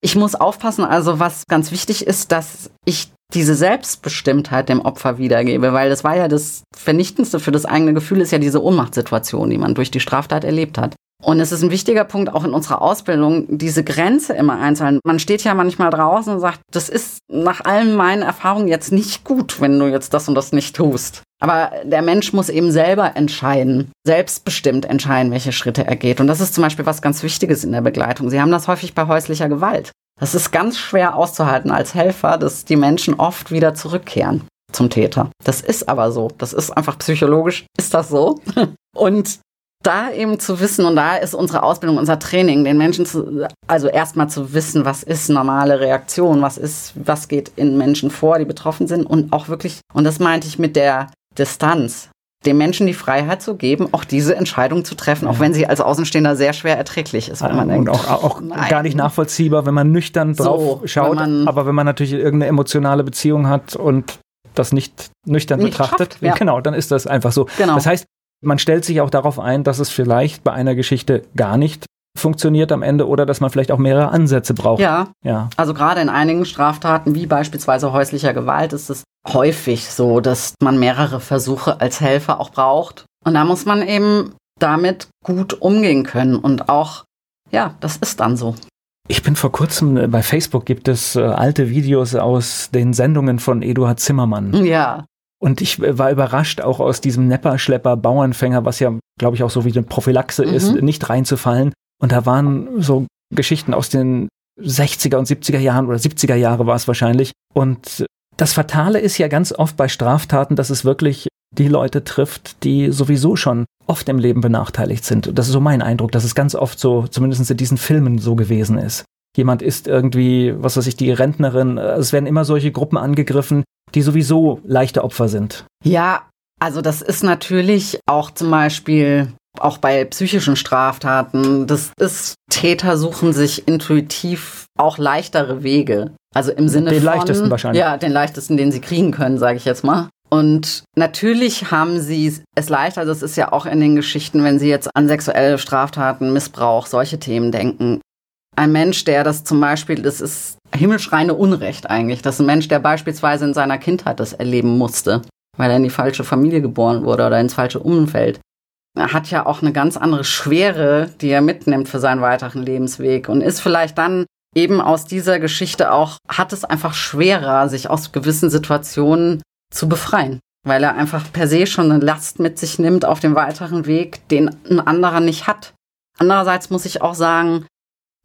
Ich muss aufpassen, also was ganz wichtig ist, dass ich diese Selbstbestimmtheit dem Opfer wiedergebe, weil das war ja das Vernichtendste für das eigene Gefühl, ist ja diese Ohnmachtssituation, die man durch die Straftat erlebt hat. Und es ist ein wichtiger Punkt auch in unserer Ausbildung, diese Grenze immer einzuhalten. Man steht ja manchmal draußen und sagt, das ist nach allen meinen Erfahrungen jetzt nicht gut, wenn du jetzt das und das nicht tust. Aber der Mensch muss eben selber entscheiden, selbstbestimmt entscheiden, welche Schritte er geht. Und das ist zum Beispiel was ganz Wichtiges in der Begleitung. Sie haben das häufig bei häuslicher Gewalt. Das ist ganz schwer auszuhalten als Helfer, dass die Menschen oft wieder zurückkehren zum Täter. Das ist aber so. Das ist einfach psychologisch, ist das so. Und da eben zu wissen, und da ist unsere Ausbildung, unser Training, den Menschen zu, also erstmal zu wissen, was ist normale Reaktion, was ist, was geht in Menschen vor, die betroffen sind und auch wirklich, und das meinte ich mit der Distanz, dem Menschen die Freiheit zu geben, auch diese Entscheidung zu treffen, auch wenn sie als Außenstehender sehr schwer erträglich ist. Weil man und denkt, auch, auch gar nicht nachvollziehbar, wenn man nüchtern drauf so, schaut, man, aber wenn man natürlich irgendeine emotionale Beziehung hat und das nicht nüchtern nicht betrachtet, schafft, ja. genau, dann ist das einfach so. Genau. Das heißt, man stellt sich auch darauf ein, dass es vielleicht bei einer Geschichte gar nicht funktioniert am Ende oder dass man vielleicht auch mehrere Ansätze braucht. Ja. ja. Also gerade in einigen Straftaten, wie beispielsweise häuslicher Gewalt, ist es häufig so, dass man mehrere Versuche als Helfer auch braucht. Und da muss man eben damit gut umgehen können. Und auch, ja, das ist dann so. Ich bin vor kurzem, äh, bei Facebook gibt es äh, alte Videos aus den Sendungen von Eduard Zimmermann. Ja. Und ich äh, war überrascht, auch aus diesem Nepper, Schlepper, Bauernfänger, was ja, glaube ich, auch so wie eine Prophylaxe mhm. ist, nicht reinzufallen. Und da waren so Geschichten aus den 60er und 70er Jahren oder 70er Jahre war es wahrscheinlich. Und das Fatale ist ja ganz oft bei Straftaten, dass es wirklich die Leute trifft, die sowieso schon oft im Leben benachteiligt sind. Und das ist so mein Eindruck, dass es ganz oft so, zumindest in diesen Filmen so gewesen ist. Jemand ist irgendwie, was weiß ich, die Rentnerin. Es werden immer solche Gruppen angegriffen, die sowieso leichte Opfer sind. Ja, also das ist natürlich auch zum Beispiel auch bei psychischen Straftaten. Das ist, Täter suchen sich intuitiv auch leichtere Wege. Also im Sinne den von. Den leichtesten wahrscheinlich. Ja, den leichtesten, den sie kriegen können, sage ich jetzt mal. Und natürlich haben sie es leichter, das ist ja auch in den Geschichten, wenn sie jetzt an sexuelle Straftaten, Missbrauch, solche Themen denken. Ein Mensch, der das zum Beispiel, das ist himmelschreiende Unrecht eigentlich, das ist ein Mensch, der beispielsweise in seiner Kindheit das erleben musste, weil er in die falsche Familie geboren wurde oder ins falsche Umfeld. Er hat ja auch eine ganz andere Schwere, die er mitnimmt für seinen weiteren Lebensweg und ist vielleicht dann eben aus dieser Geschichte auch, hat es einfach schwerer, sich aus gewissen Situationen zu befreien, weil er einfach per se schon eine Last mit sich nimmt auf dem weiteren Weg, den ein anderer nicht hat. Andererseits muss ich auch sagen,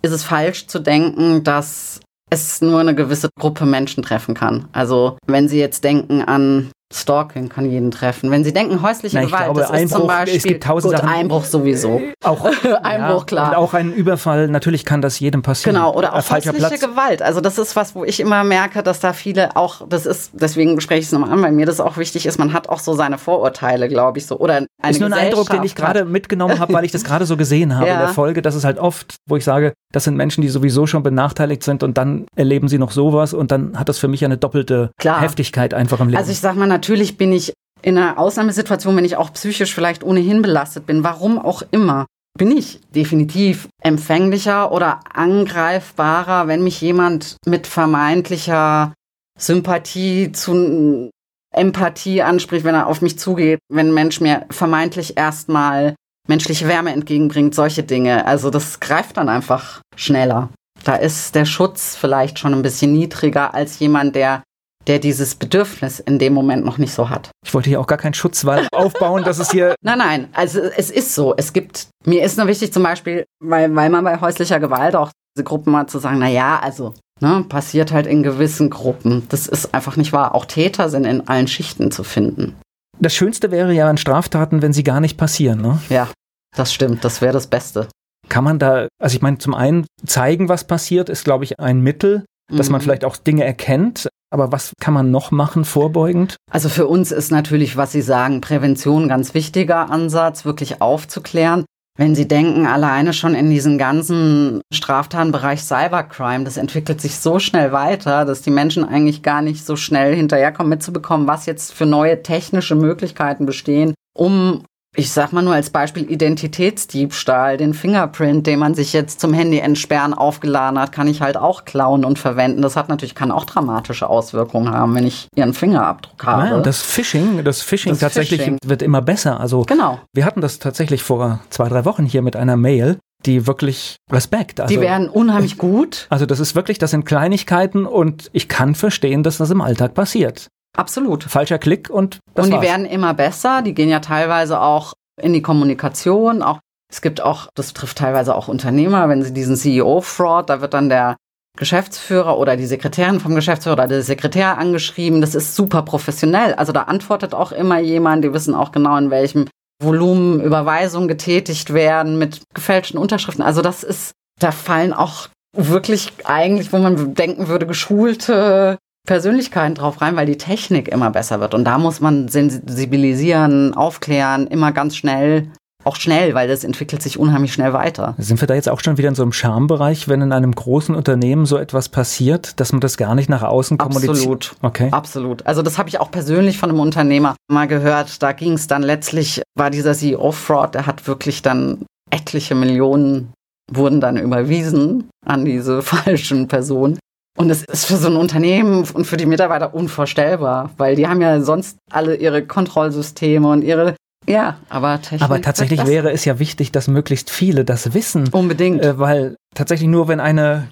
ist es falsch zu denken, dass es nur eine gewisse Gruppe Menschen treffen kann. Also wenn Sie jetzt denken an Stalking kann jeden treffen. Wenn Sie denken, häusliche Na, Gewalt, glaube, das ist Einbruch, zum Beispiel es gibt tausend gut, Sachen. Einbruch sowieso. Auch Einbruch, ja, klar. Und auch ein Überfall, natürlich kann das jedem passieren. Genau, oder Äh, auch häusliche Platz. Gewalt. Also das ist was, wo ich immer merke, dass da viele auch, das ist, deswegen spreche ich es nochmal an, weil mir das auch wichtig ist, man hat auch so seine Vorurteile, glaube ich, so. Oder eine ist nur ein Eindruck, den ich gerade mitgenommen habe, weil ich das gerade so gesehen habe Ja. in der Folge. Das ist halt oft, wo ich sage, das sind Menschen, die sowieso schon benachteiligt sind und dann erleben sie noch sowas und dann hat das für mich eine doppelte Klar. Heftigkeit einfach im Leben. Also ich sag mal, natürlich bin ich in einer Ausnahmesituation, wenn ich auch psychisch vielleicht ohnehin belastet bin, warum auch immer, bin ich definitiv empfänglicher oder angreifbarer, wenn mich jemand mit vermeintlicher Sympathie zu Empathie anspricht, wenn er auf mich zugeht, wenn ein Mensch mir vermeintlich erstmal menschliche Wärme entgegenbringt, solche Dinge. Also das greift dann einfach schneller. Da ist der Schutz vielleicht schon ein bisschen niedriger als jemand, der der dieses Bedürfnis in dem Moment noch nicht so hat. ich wollte hier auch gar keinen Schutzwall aufbauen, dass es hier Nein, nein, also es ist so. Es gibt, mir ist nur wichtig zum Beispiel, weil, weil man bei häuslicher Gewalt auch diese Gruppen hat, zu sagen, na ja, also, ne, passiert halt in gewissen Gruppen. Das ist einfach nicht wahr. Auch Täter sind in allen Schichten zu finden. Das Schönste wäre ja an Straftaten, wenn sie gar nicht passieren. Ne? Ja, das stimmt. Das wäre das Beste. Kann man da, also ich meine, zum einen zeigen, was passiert, ist, glaube ich, ein Mittel, dass man Mhm. vielleicht auch Dinge erkennt. Aber was kann man noch machen, vorbeugend? Also für uns ist natürlich, was Sie sagen, Prävention ganz wichtiger Ansatz, wirklich aufzuklären. Wenn Sie denken, alleine schon in diesem ganzen Straftatenbereich Cybercrime, das entwickelt sich so schnell weiter, dass die Menschen eigentlich gar nicht so schnell hinterherkommen, mitzubekommen, was jetzt für neue technische Möglichkeiten bestehen, um ich sag mal nur als Beispiel Identitätsdiebstahl, den Fingerprint, den man sich jetzt zum Handy entsperren aufgeladen hat, kann ich halt auch klauen und verwenden. Das hat natürlich, kann auch dramatische Auswirkungen haben, wenn ich ihren Fingerabdruck habe. Ja, und das Phishing, das Phishing Das tatsächlich Phishing. wird immer besser. Also genau. wir hatten das tatsächlich vor zwei, drei Wochen hier mit einer Mail, die wirklich Respekt. Also, Die wären unheimlich gut. also das ist wirklich, das sind Kleinigkeiten und ich kann verstehen, dass das im Alltag passiert. Absolut. Falscher Klick und das und die war's. werden immer besser. Die gehen ja teilweise auch in die Kommunikation. Auch es gibt auch, das trifft teilweise auch Unternehmer, wenn sie diesen CEO-Fraud, da wird dann der Geschäftsführer oder die Sekretärin vom Geschäftsführer oder der Sekretär angeschrieben. Das ist super professionell. Also da antwortet auch immer jemand. Die wissen auch genau, in welchem Volumen Überweisungen getätigt werden mit gefälschten Unterschriften. Also das ist, da fallen auch wirklich eigentlich, wo man denken würde, geschulte Persönlichkeiten drauf rein, weil die Technik immer besser wird. Und da muss man sensibilisieren, aufklären, immer ganz schnell, auch schnell, weil das entwickelt sich unheimlich schnell weiter. Sind wir da jetzt auch schon wieder in so einem Schambereich, wenn in einem großen Unternehmen so etwas passiert, dass man das gar nicht nach außen kommuniziert? Absolut. Okay. Absolut. Also das habe ich auch persönlich von einem Unternehmer mal gehört. Da ging es dann letztlich, war dieser CEO-Fraud, der hat wirklich dann etliche Millionen wurden dann überwiesen an diese falschen Personen. Und es ist für so ein Unternehmen und für die Mitarbeiter unvorstellbar, weil die haben ja sonst alle ihre Kontrollsysteme und ihre, ja, aber Technik. Aber tatsächlich wäre es ja wichtig, dass möglichst viele das wissen, unbedingt. äh, weil tatsächlich nur wenn eine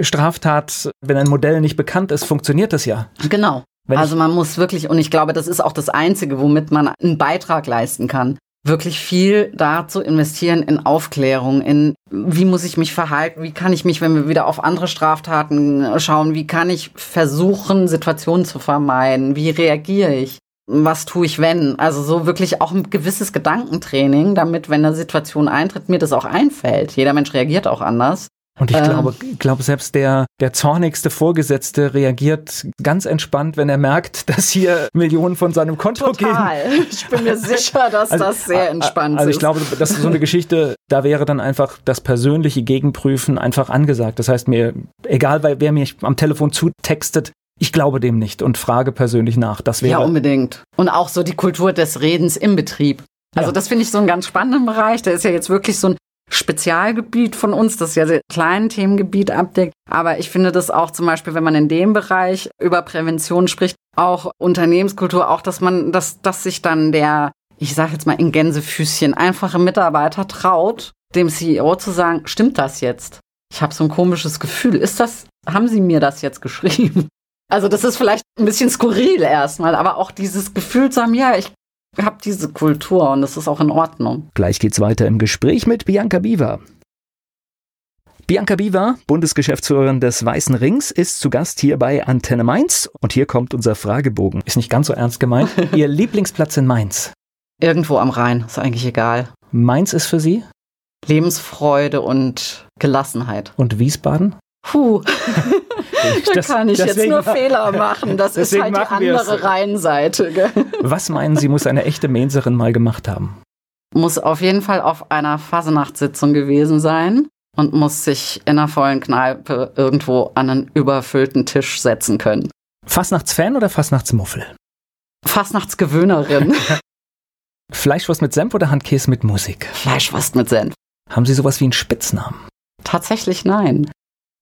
Straftat, wenn ein Modell nicht bekannt ist, funktioniert das ja. Genau. Wenn also man muss wirklich, und ich glaube, das ist auch das Einzige, womit man einen Beitrag leisten kann, wirklich viel dazu investieren in Aufklärung, in wie muss ich mich verhalten, wie kann ich mich, wenn wir wieder auf andere Straftaten schauen, wie kann ich versuchen, Situationen zu vermeiden, wie reagiere ich, was tue ich, wenn. Also so wirklich auch ein gewisses Gedankentraining, damit, wenn eine Situation eintritt, mir das auch einfällt. Jeder Mensch reagiert auch anders. Und ich Ähm. glaube, glaube, selbst der, der zornigste Vorgesetzte reagiert ganz entspannt, wenn er merkt, dass hier Millionen von seinem Konto gehen. Total. Ich bin mir sicher, dass Also, das sehr entspannt Also ist. ich glaube, das ist so eine Geschichte, da wäre dann einfach das persönliche Gegenprüfen einfach angesagt. Das heißt mir, egal wer wer mir am Telefon zutextet, ich glaube dem nicht und frage persönlich nach. Das Ja, wäre unbedingt. Und auch so die Kultur des Redens im Betrieb. Also Ja. das finde ich so einen ganz spannenden Bereich. Der ist ja jetzt wirklich so ein Spezialgebiet von uns, das ja sehr kleinen Themengebiet abdeckt. Aber ich finde das auch zum Beispiel, wenn man in dem Bereich über Prävention spricht, auch Unternehmenskultur, auch dass man, dass, dass sich dann der, ich sage jetzt mal in Gänsefüßchen, einfache Mitarbeiter traut, dem CEO zu sagen, stimmt das jetzt? Ich habe so ein komisches Gefühl. Ist das, haben Sie mir das jetzt geschrieben? Also das ist vielleicht ein bisschen skurril erstmal, aber auch dieses Gefühl zu haben, ja, ich habe diese Kultur und das ist auch in Ordnung. Gleich geht's weiter im Gespräch mit Bianca Biver. Bianca Biva, Bundesgeschäftsführerin des Weißen Rings, ist zu Gast hier bei Antenne Mainz. Und hier kommt unser Fragebogen. Ist nicht ganz so ernst gemeint. Ihr Lieblingsplatz in Mainz? Irgendwo am Rhein, ist eigentlich egal. Mainz ist für Sie? Lebensfreude und Gelassenheit. Und Wiesbaden? Puh, da kann ich jetzt nur Fehler machen. Das ist halt die andere Rheinseite. Gell? Was meinen Sie, muss eine echte Mainzerin mal gemacht haben? Muss auf jeden Fall auf einer Fasenachtssitzung gewesen sein und muss sich in einer vollen Kneipe irgendwo an einen überfüllten Tisch setzen können. Fastnachtsfan oder Fastnachtsmuffel? Fastnachtsgewöhnerin. Fleischwurst mit Senf oder Handkäse mit Musik? Fleischwurst mit Senf. Haben Sie sowas wie einen Spitznamen? Tatsächlich nein.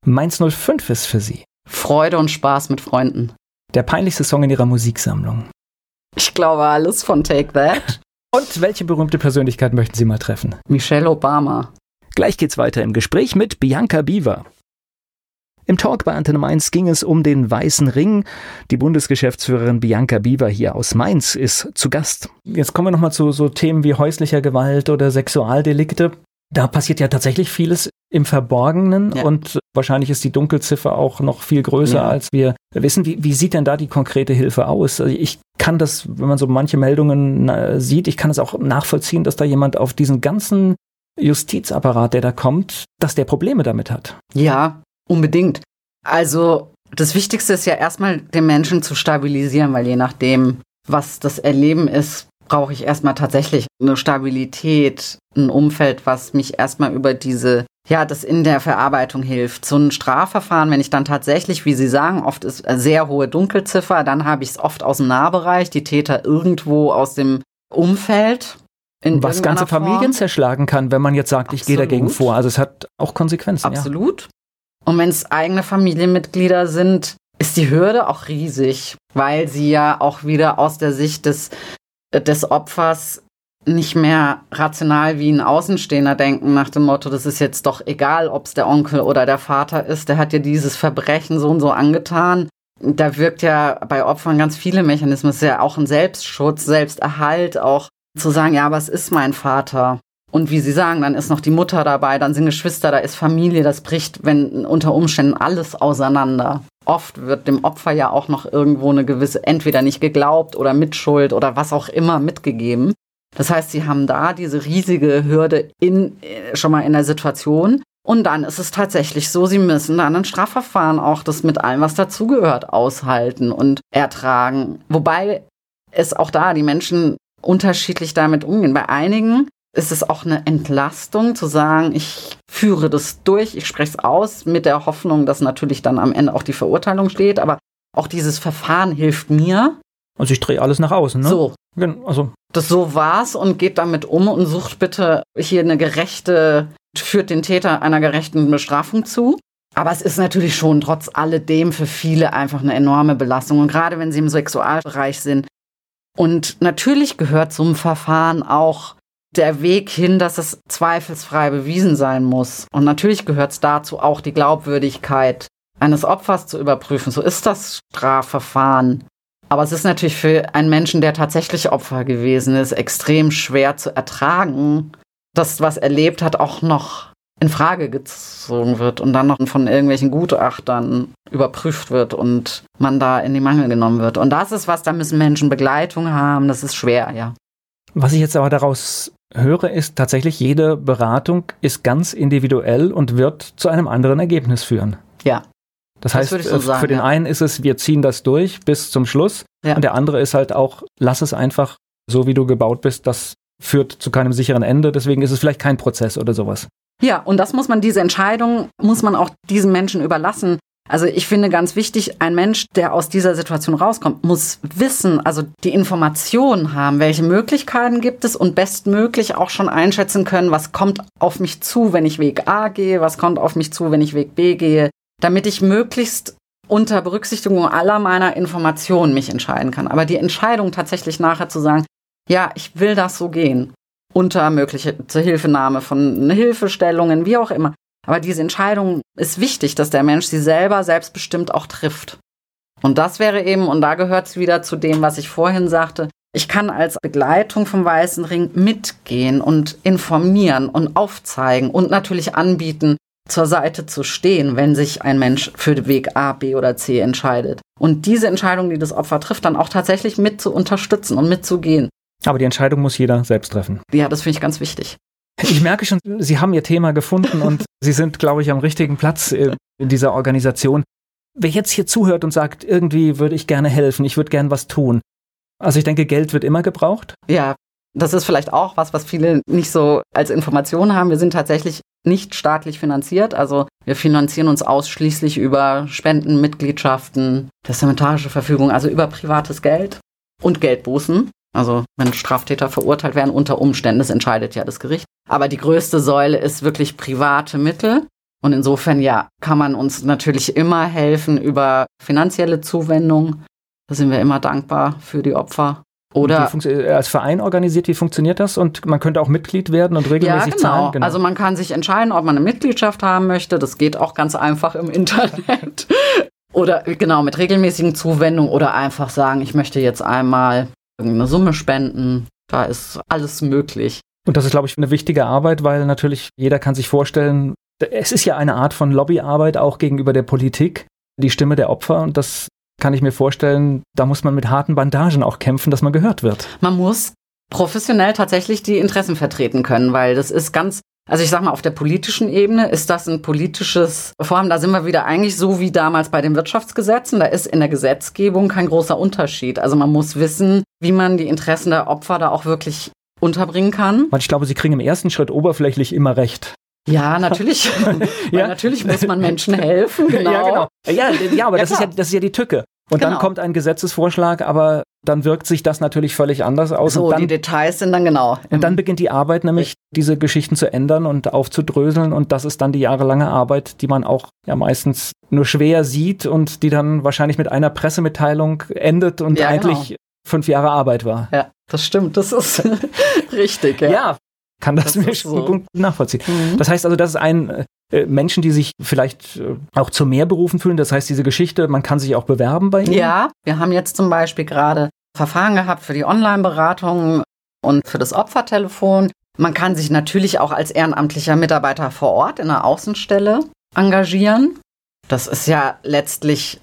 Mainz 05 ist für Sie. Freude und Spaß mit Freunden. Der peinlichste Song in Ihrer Musiksammlung. Ich glaube alles von Take That. Und welche berühmte Persönlichkeit möchten Sie mal treffen? Michelle Obama. Gleich geht's weiter im Gespräch mit Bianca Biewer. Im Talk bei Antenne Mainz ging es um den Weißen Ring. Die Bundesgeschäftsführerin Bianca Biewer hier aus Mainz ist zu Gast. Jetzt kommen wir nochmal zu so Themen wie häuslicher Gewalt oder Sexualdelikte. Da passiert ja tatsächlich vieles im Verborgenen ja. und wahrscheinlich ist die Dunkelziffer auch noch viel größer, ja. als wir wissen. Wie, wie sieht denn da die konkrete Hilfe aus? Also ich kann das, wenn man so manche Meldungen sieht, ich kann es auch nachvollziehen, dass da jemand auf diesen ganzen Justizapparat, der da kommt, dass der Probleme damit hat. Ja, unbedingt. Also das Wichtigste ist ja erstmal, den Menschen zu stabilisieren, weil je nachdem, was das Erleben ist, brauche ich erstmal tatsächlich eine Stabilität, ein Umfeld, was mich erstmal über diese, ja, das in der Verarbeitung hilft. So ein Strafverfahren, wenn ich dann tatsächlich, wie Sie sagen, oft ist eine sehr hohe Dunkelziffer, dann habe ich es oft aus dem Nahbereich, die Täter irgendwo aus dem Umfeld. Was ganze Form. Familien zerschlagen kann, wenn man jetzt sagt, ich gehe dagegen vor. Also es hat auch Konsequenzen. Absolut. Ja. Und wenn es eigene Familienmitglieder sind, ist die Hürde auch riesig, weil sie ja auch wieder aus der Sicht des, des Opfers nicht mehr rational wie ein Außenstehender denken, nach dem Motto, das ist jetzt doch egal, ob es der Onkel oder der Vater ist, der hat ja dieses Verbrechen so und so angetan. Da wirkt ja bei Opfern ganz viele Mechanismen. Es ist ja auch ein Selbstschutz, Selbsterhalt, auch zu sagen, ja, was ist mein Vater? Und wie Sie sagen, dann ist noch die Mutter dabei, dann sind Geschwister, da ist Familie, das bricht, wenn unter Umständen alles auseinander. Oft wird dem Opfer ja auch noch irgendwo eine gewisse, entweder nicht geglaubt oder Mitschuld oder was auch immer mitgegeben. Das heißt, sie haben da diese riesige Hürde in, äh, schon mal in der Situation. Und dann ist es tatsächlich so, sie müssen dann ein Strafverfahren auch das mit allem, was dazugehört, aushalten und ertragen. Wobei es auch da die Menschen unterschiedlich damit umgehen. Bei einigen ist es auch eine Entlastung zu sagen, ich führe das durch, ich spreche es aus, mit der Hoffnung, dass natürlich dann am Ende auch die Verurteilung steht. Aber auch dieses Verfahren hilft mir. Also ich drehe alles nach außen, ne? So. Also. Das so war's und geht damit um und sucht bitte hier eine gerechte, führt den Täter einer gerechten Bestrafung zu. Aber es ist natürlich schon trotz alledem für viele einfach eine enorme Belastung. Und gerade wenn sie im Sexualbereich sind, und natürlich gehört zum Verfahren auch der Weg hin, dass es zweifelsfrei bewiesen sein muss. Und natürlich gehört es dazu auch die Glaubwürdigkeit eines Opfers zu überprüfen. So ist das Strafverfahren. Aber es ist natürlich für einen Menschen, der tatsächlich Opfer gewesen ist, extrem schwer zu ertragen, dass was erlebt hat, auch noch in Frage gezogen wird und dann noch von irgendwelchen Gutachtern überprüft wird und man da in die Mangel genommen wird. Und das ist was, da müssen Menschen Begleitung haben, das ist schwer, ja. Was ich jetzt aber daraus höre, ist tatsächlich, jede Beratung ist ganz individuell und wird zu einem anderen Ergebnis führen. Ja. Das, das heißt, so sagen, für den ja. einen ist es, wir ziehen das durch bis zum Schluss. Ja. Und der andere ist halt auch, lass es einfach so, wie du gebaut bist, das führt zu keinem sicheren Ende. Deswegen ist es vielleicht kein Prozess oder sowas. Ja, und das muss man, diese Entscheidung muss man auch diesen Menschen überlassen. Also ich finde ganz wichtig, ein Mensch, der aus dieser Situation rauskommt, muss wissen, also die Informationen haben, welche Möglichkeiten gibt es und bestmöglich auch schon einschätzen können, was kommt auf mich zu, wenn ich Weg A gehe, was kommt auf mich zu, wenn ich Weg B gehe, damit ich möglichst unter Berücksichtigung aller meiner Informationen mich entscheiden kann. Aber die Entscheidung tatsächlich nachher zu sagen, ja, ich will das so gehen unter mögliche Hilfenahme von Hilfestellungen, wie auch immer. Aber diese Entscheidung ist wichtig, dass der Mensch sie selber selbstbestimmt auch trifft. Und das wäre eben, und da gehört es wieder zu dem, was ich vorhin sagte, ich kann als Begleitung vom Weißen Ring mitgehen und informieren und aufzeigen und natürlich anbieten, zur Seite zu stehen, wenn sich ein Mensch für den Weg A, B oder C entscheidet. Und diese Entscheidung, die das Opfer trifft, dann auch tatsächlich mit zu unterstützen und mitzugehen. Aber die Entscheidung muss jeder selbst treffen. Ja, das finde ich ganz wichtig. Ich merke schon, Sie haben Ihr Thema gefunden und Sie sind, glaube ich, am richtigen Platz in dieser Organisation. Wer jetzt hier zuhört und sagt, irgendwie würde ich gerne helfen, ich würde gerne was tun. Also ich denke, Geld wird immer gebraucht. Ja, das ist vielleicht auch was, was viele nicht so als Information haben. Wir sind tatsächlich nicht staatlich finanziert. Also wir finanzieren uns ausschließlich über Spenden, Mitgliedschaften, testamentarische Verfügung, also über privates Geld und Geldbußen. Also wenn Straftäter verurteilt werden unter Umständen, das entscheidet ja das Gericht. Aber die größte Säule ist wirklich private Mittel. Und insofern, ja, kann man uns natürlich immer helfen über finanzielle Zuwendung. Da sind wir immer dankbar für die Opfer. Oder äh, als Verein organisiert, wie funktioniert das? Und man könnte auch Mitglied werden und regelmäßig ja, genau. zahlen? Genau. Also man kann sich entscheiden, ob man eine Mitgliedschaft haben möchte. Das geht auch ganz einfach im Internet. oder genau, mit regelmäßigen Zuwendungen oder einfach sagen, ich möchte jetzt einmal irgendeine Summe spenden. Da ist alles möglich. Und das ist, glaube ich, eine wichtige Arbeit, weil natürlich jeder kann sich vorstellen, es ist ja eine Art von Lobbyarbeit auch gegenüber der Politik, die Stimme der Opfer. Und das kann ich mir vorstellen, da muss man mit harten Bandagen auch kämpfen, dass man gehört wird. Man muss professionell tatsächlich die Interessen vertreten können, weil das ist ganz, also ich sag mal, auf der politischen Ebene ist das ein politisches Vorhaben. Da sind wir wieder eigentlich so wie damals bei den Wirtschaftsgesetzen. Da ist in der Gesetzgebung kein großer Unterschied. Also man muss wissen, wie man die Interessen der Opfer da auch wirklich unterbringen kann. Weil ich glaube, sie kriegen im ersten Schritt oberflächlich immer recht. Ja, natürlich. ja. natürlich muss man Menschen helfen. Genau. Ja, genau. Ja, ja aber ja, das, ist ja, das ist ja die Tücke. Und genau. dann kommt ein Gesetzesvorschlag, aber dann wirkt sich das natürlich völlig anders aus. So, dann, die Details sind dann genau. Und dann beginnt die Arbeit nämlich, diese Geschichten zu ändern und aufzudröseln. Und das ist dann die jahrelange Arbeit, die man auch ja meistens nur schwer sieht und die dann wahrscheinlich mit einer Pressemitteilung endet und ja, eigentlich genau. fünf Jahre Arbeit war. Ja, das stimmt. Das ist richtig. Ja. ja, kann das, das mir so. gut nachvollziehen. Mhm. Das heißt also, das ist ein äh, Menschen, die sich vielleicht äh, auch zu mehr berufen fühlen. Das heißt, diese Geschichte, man kann sich auch bewerben bei Ihnen? Ja, wir haben jetzt zum Beispiel gerade Verfahren gehabt für die Online-Beratung und für das Opfertelefon. Man kann sich natürlich auch als ehrenamtlicher Mitarbeiter vor Ort in einer Außenstelle engagieren. Das ist ja letztlich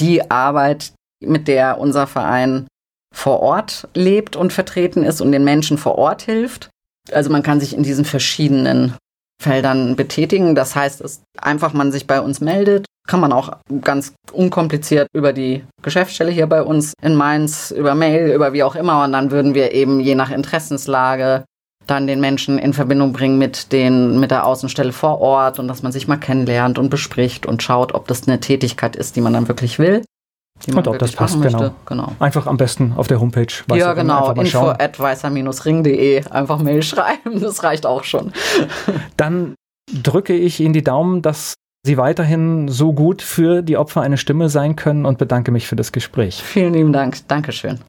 die Arbeit, mit der unser Verein vor Ort lebt und vertreten ist und den Menschen vor Ort hilft. Also man kann sich in diesen verschiedenen Feldern betätigen. Das heißt, es einfach man sich bei uns meldet, kann man auch ganz unkompliziert über die Geschäftsstelle hier bei uns in Mainz, über Mail, über wie auch immer. Und dann würden wir eben je nach Interessenslage dann den Menschen in Verbindung bringen mit den, mit der Außenstelle vor Ort und dass man sich mal kennenlernt und bespricht und schaut, ob das eine Tätigkeit ist, die man dann wirklich will. Und ob das passt, genau. genau. Einfach am besten auf der Homepage. Ja, genau. Info at weißer-ring.de. Einfach Mail schreiben, das reicht auch schon. Dann drücke ich Ihnen die Daumen, dass Sie weiterhin so gut für die Opfer eine Stimme sein können und bedanke mich für das Gespräch. Vielen lieben Dank. Dankeschön.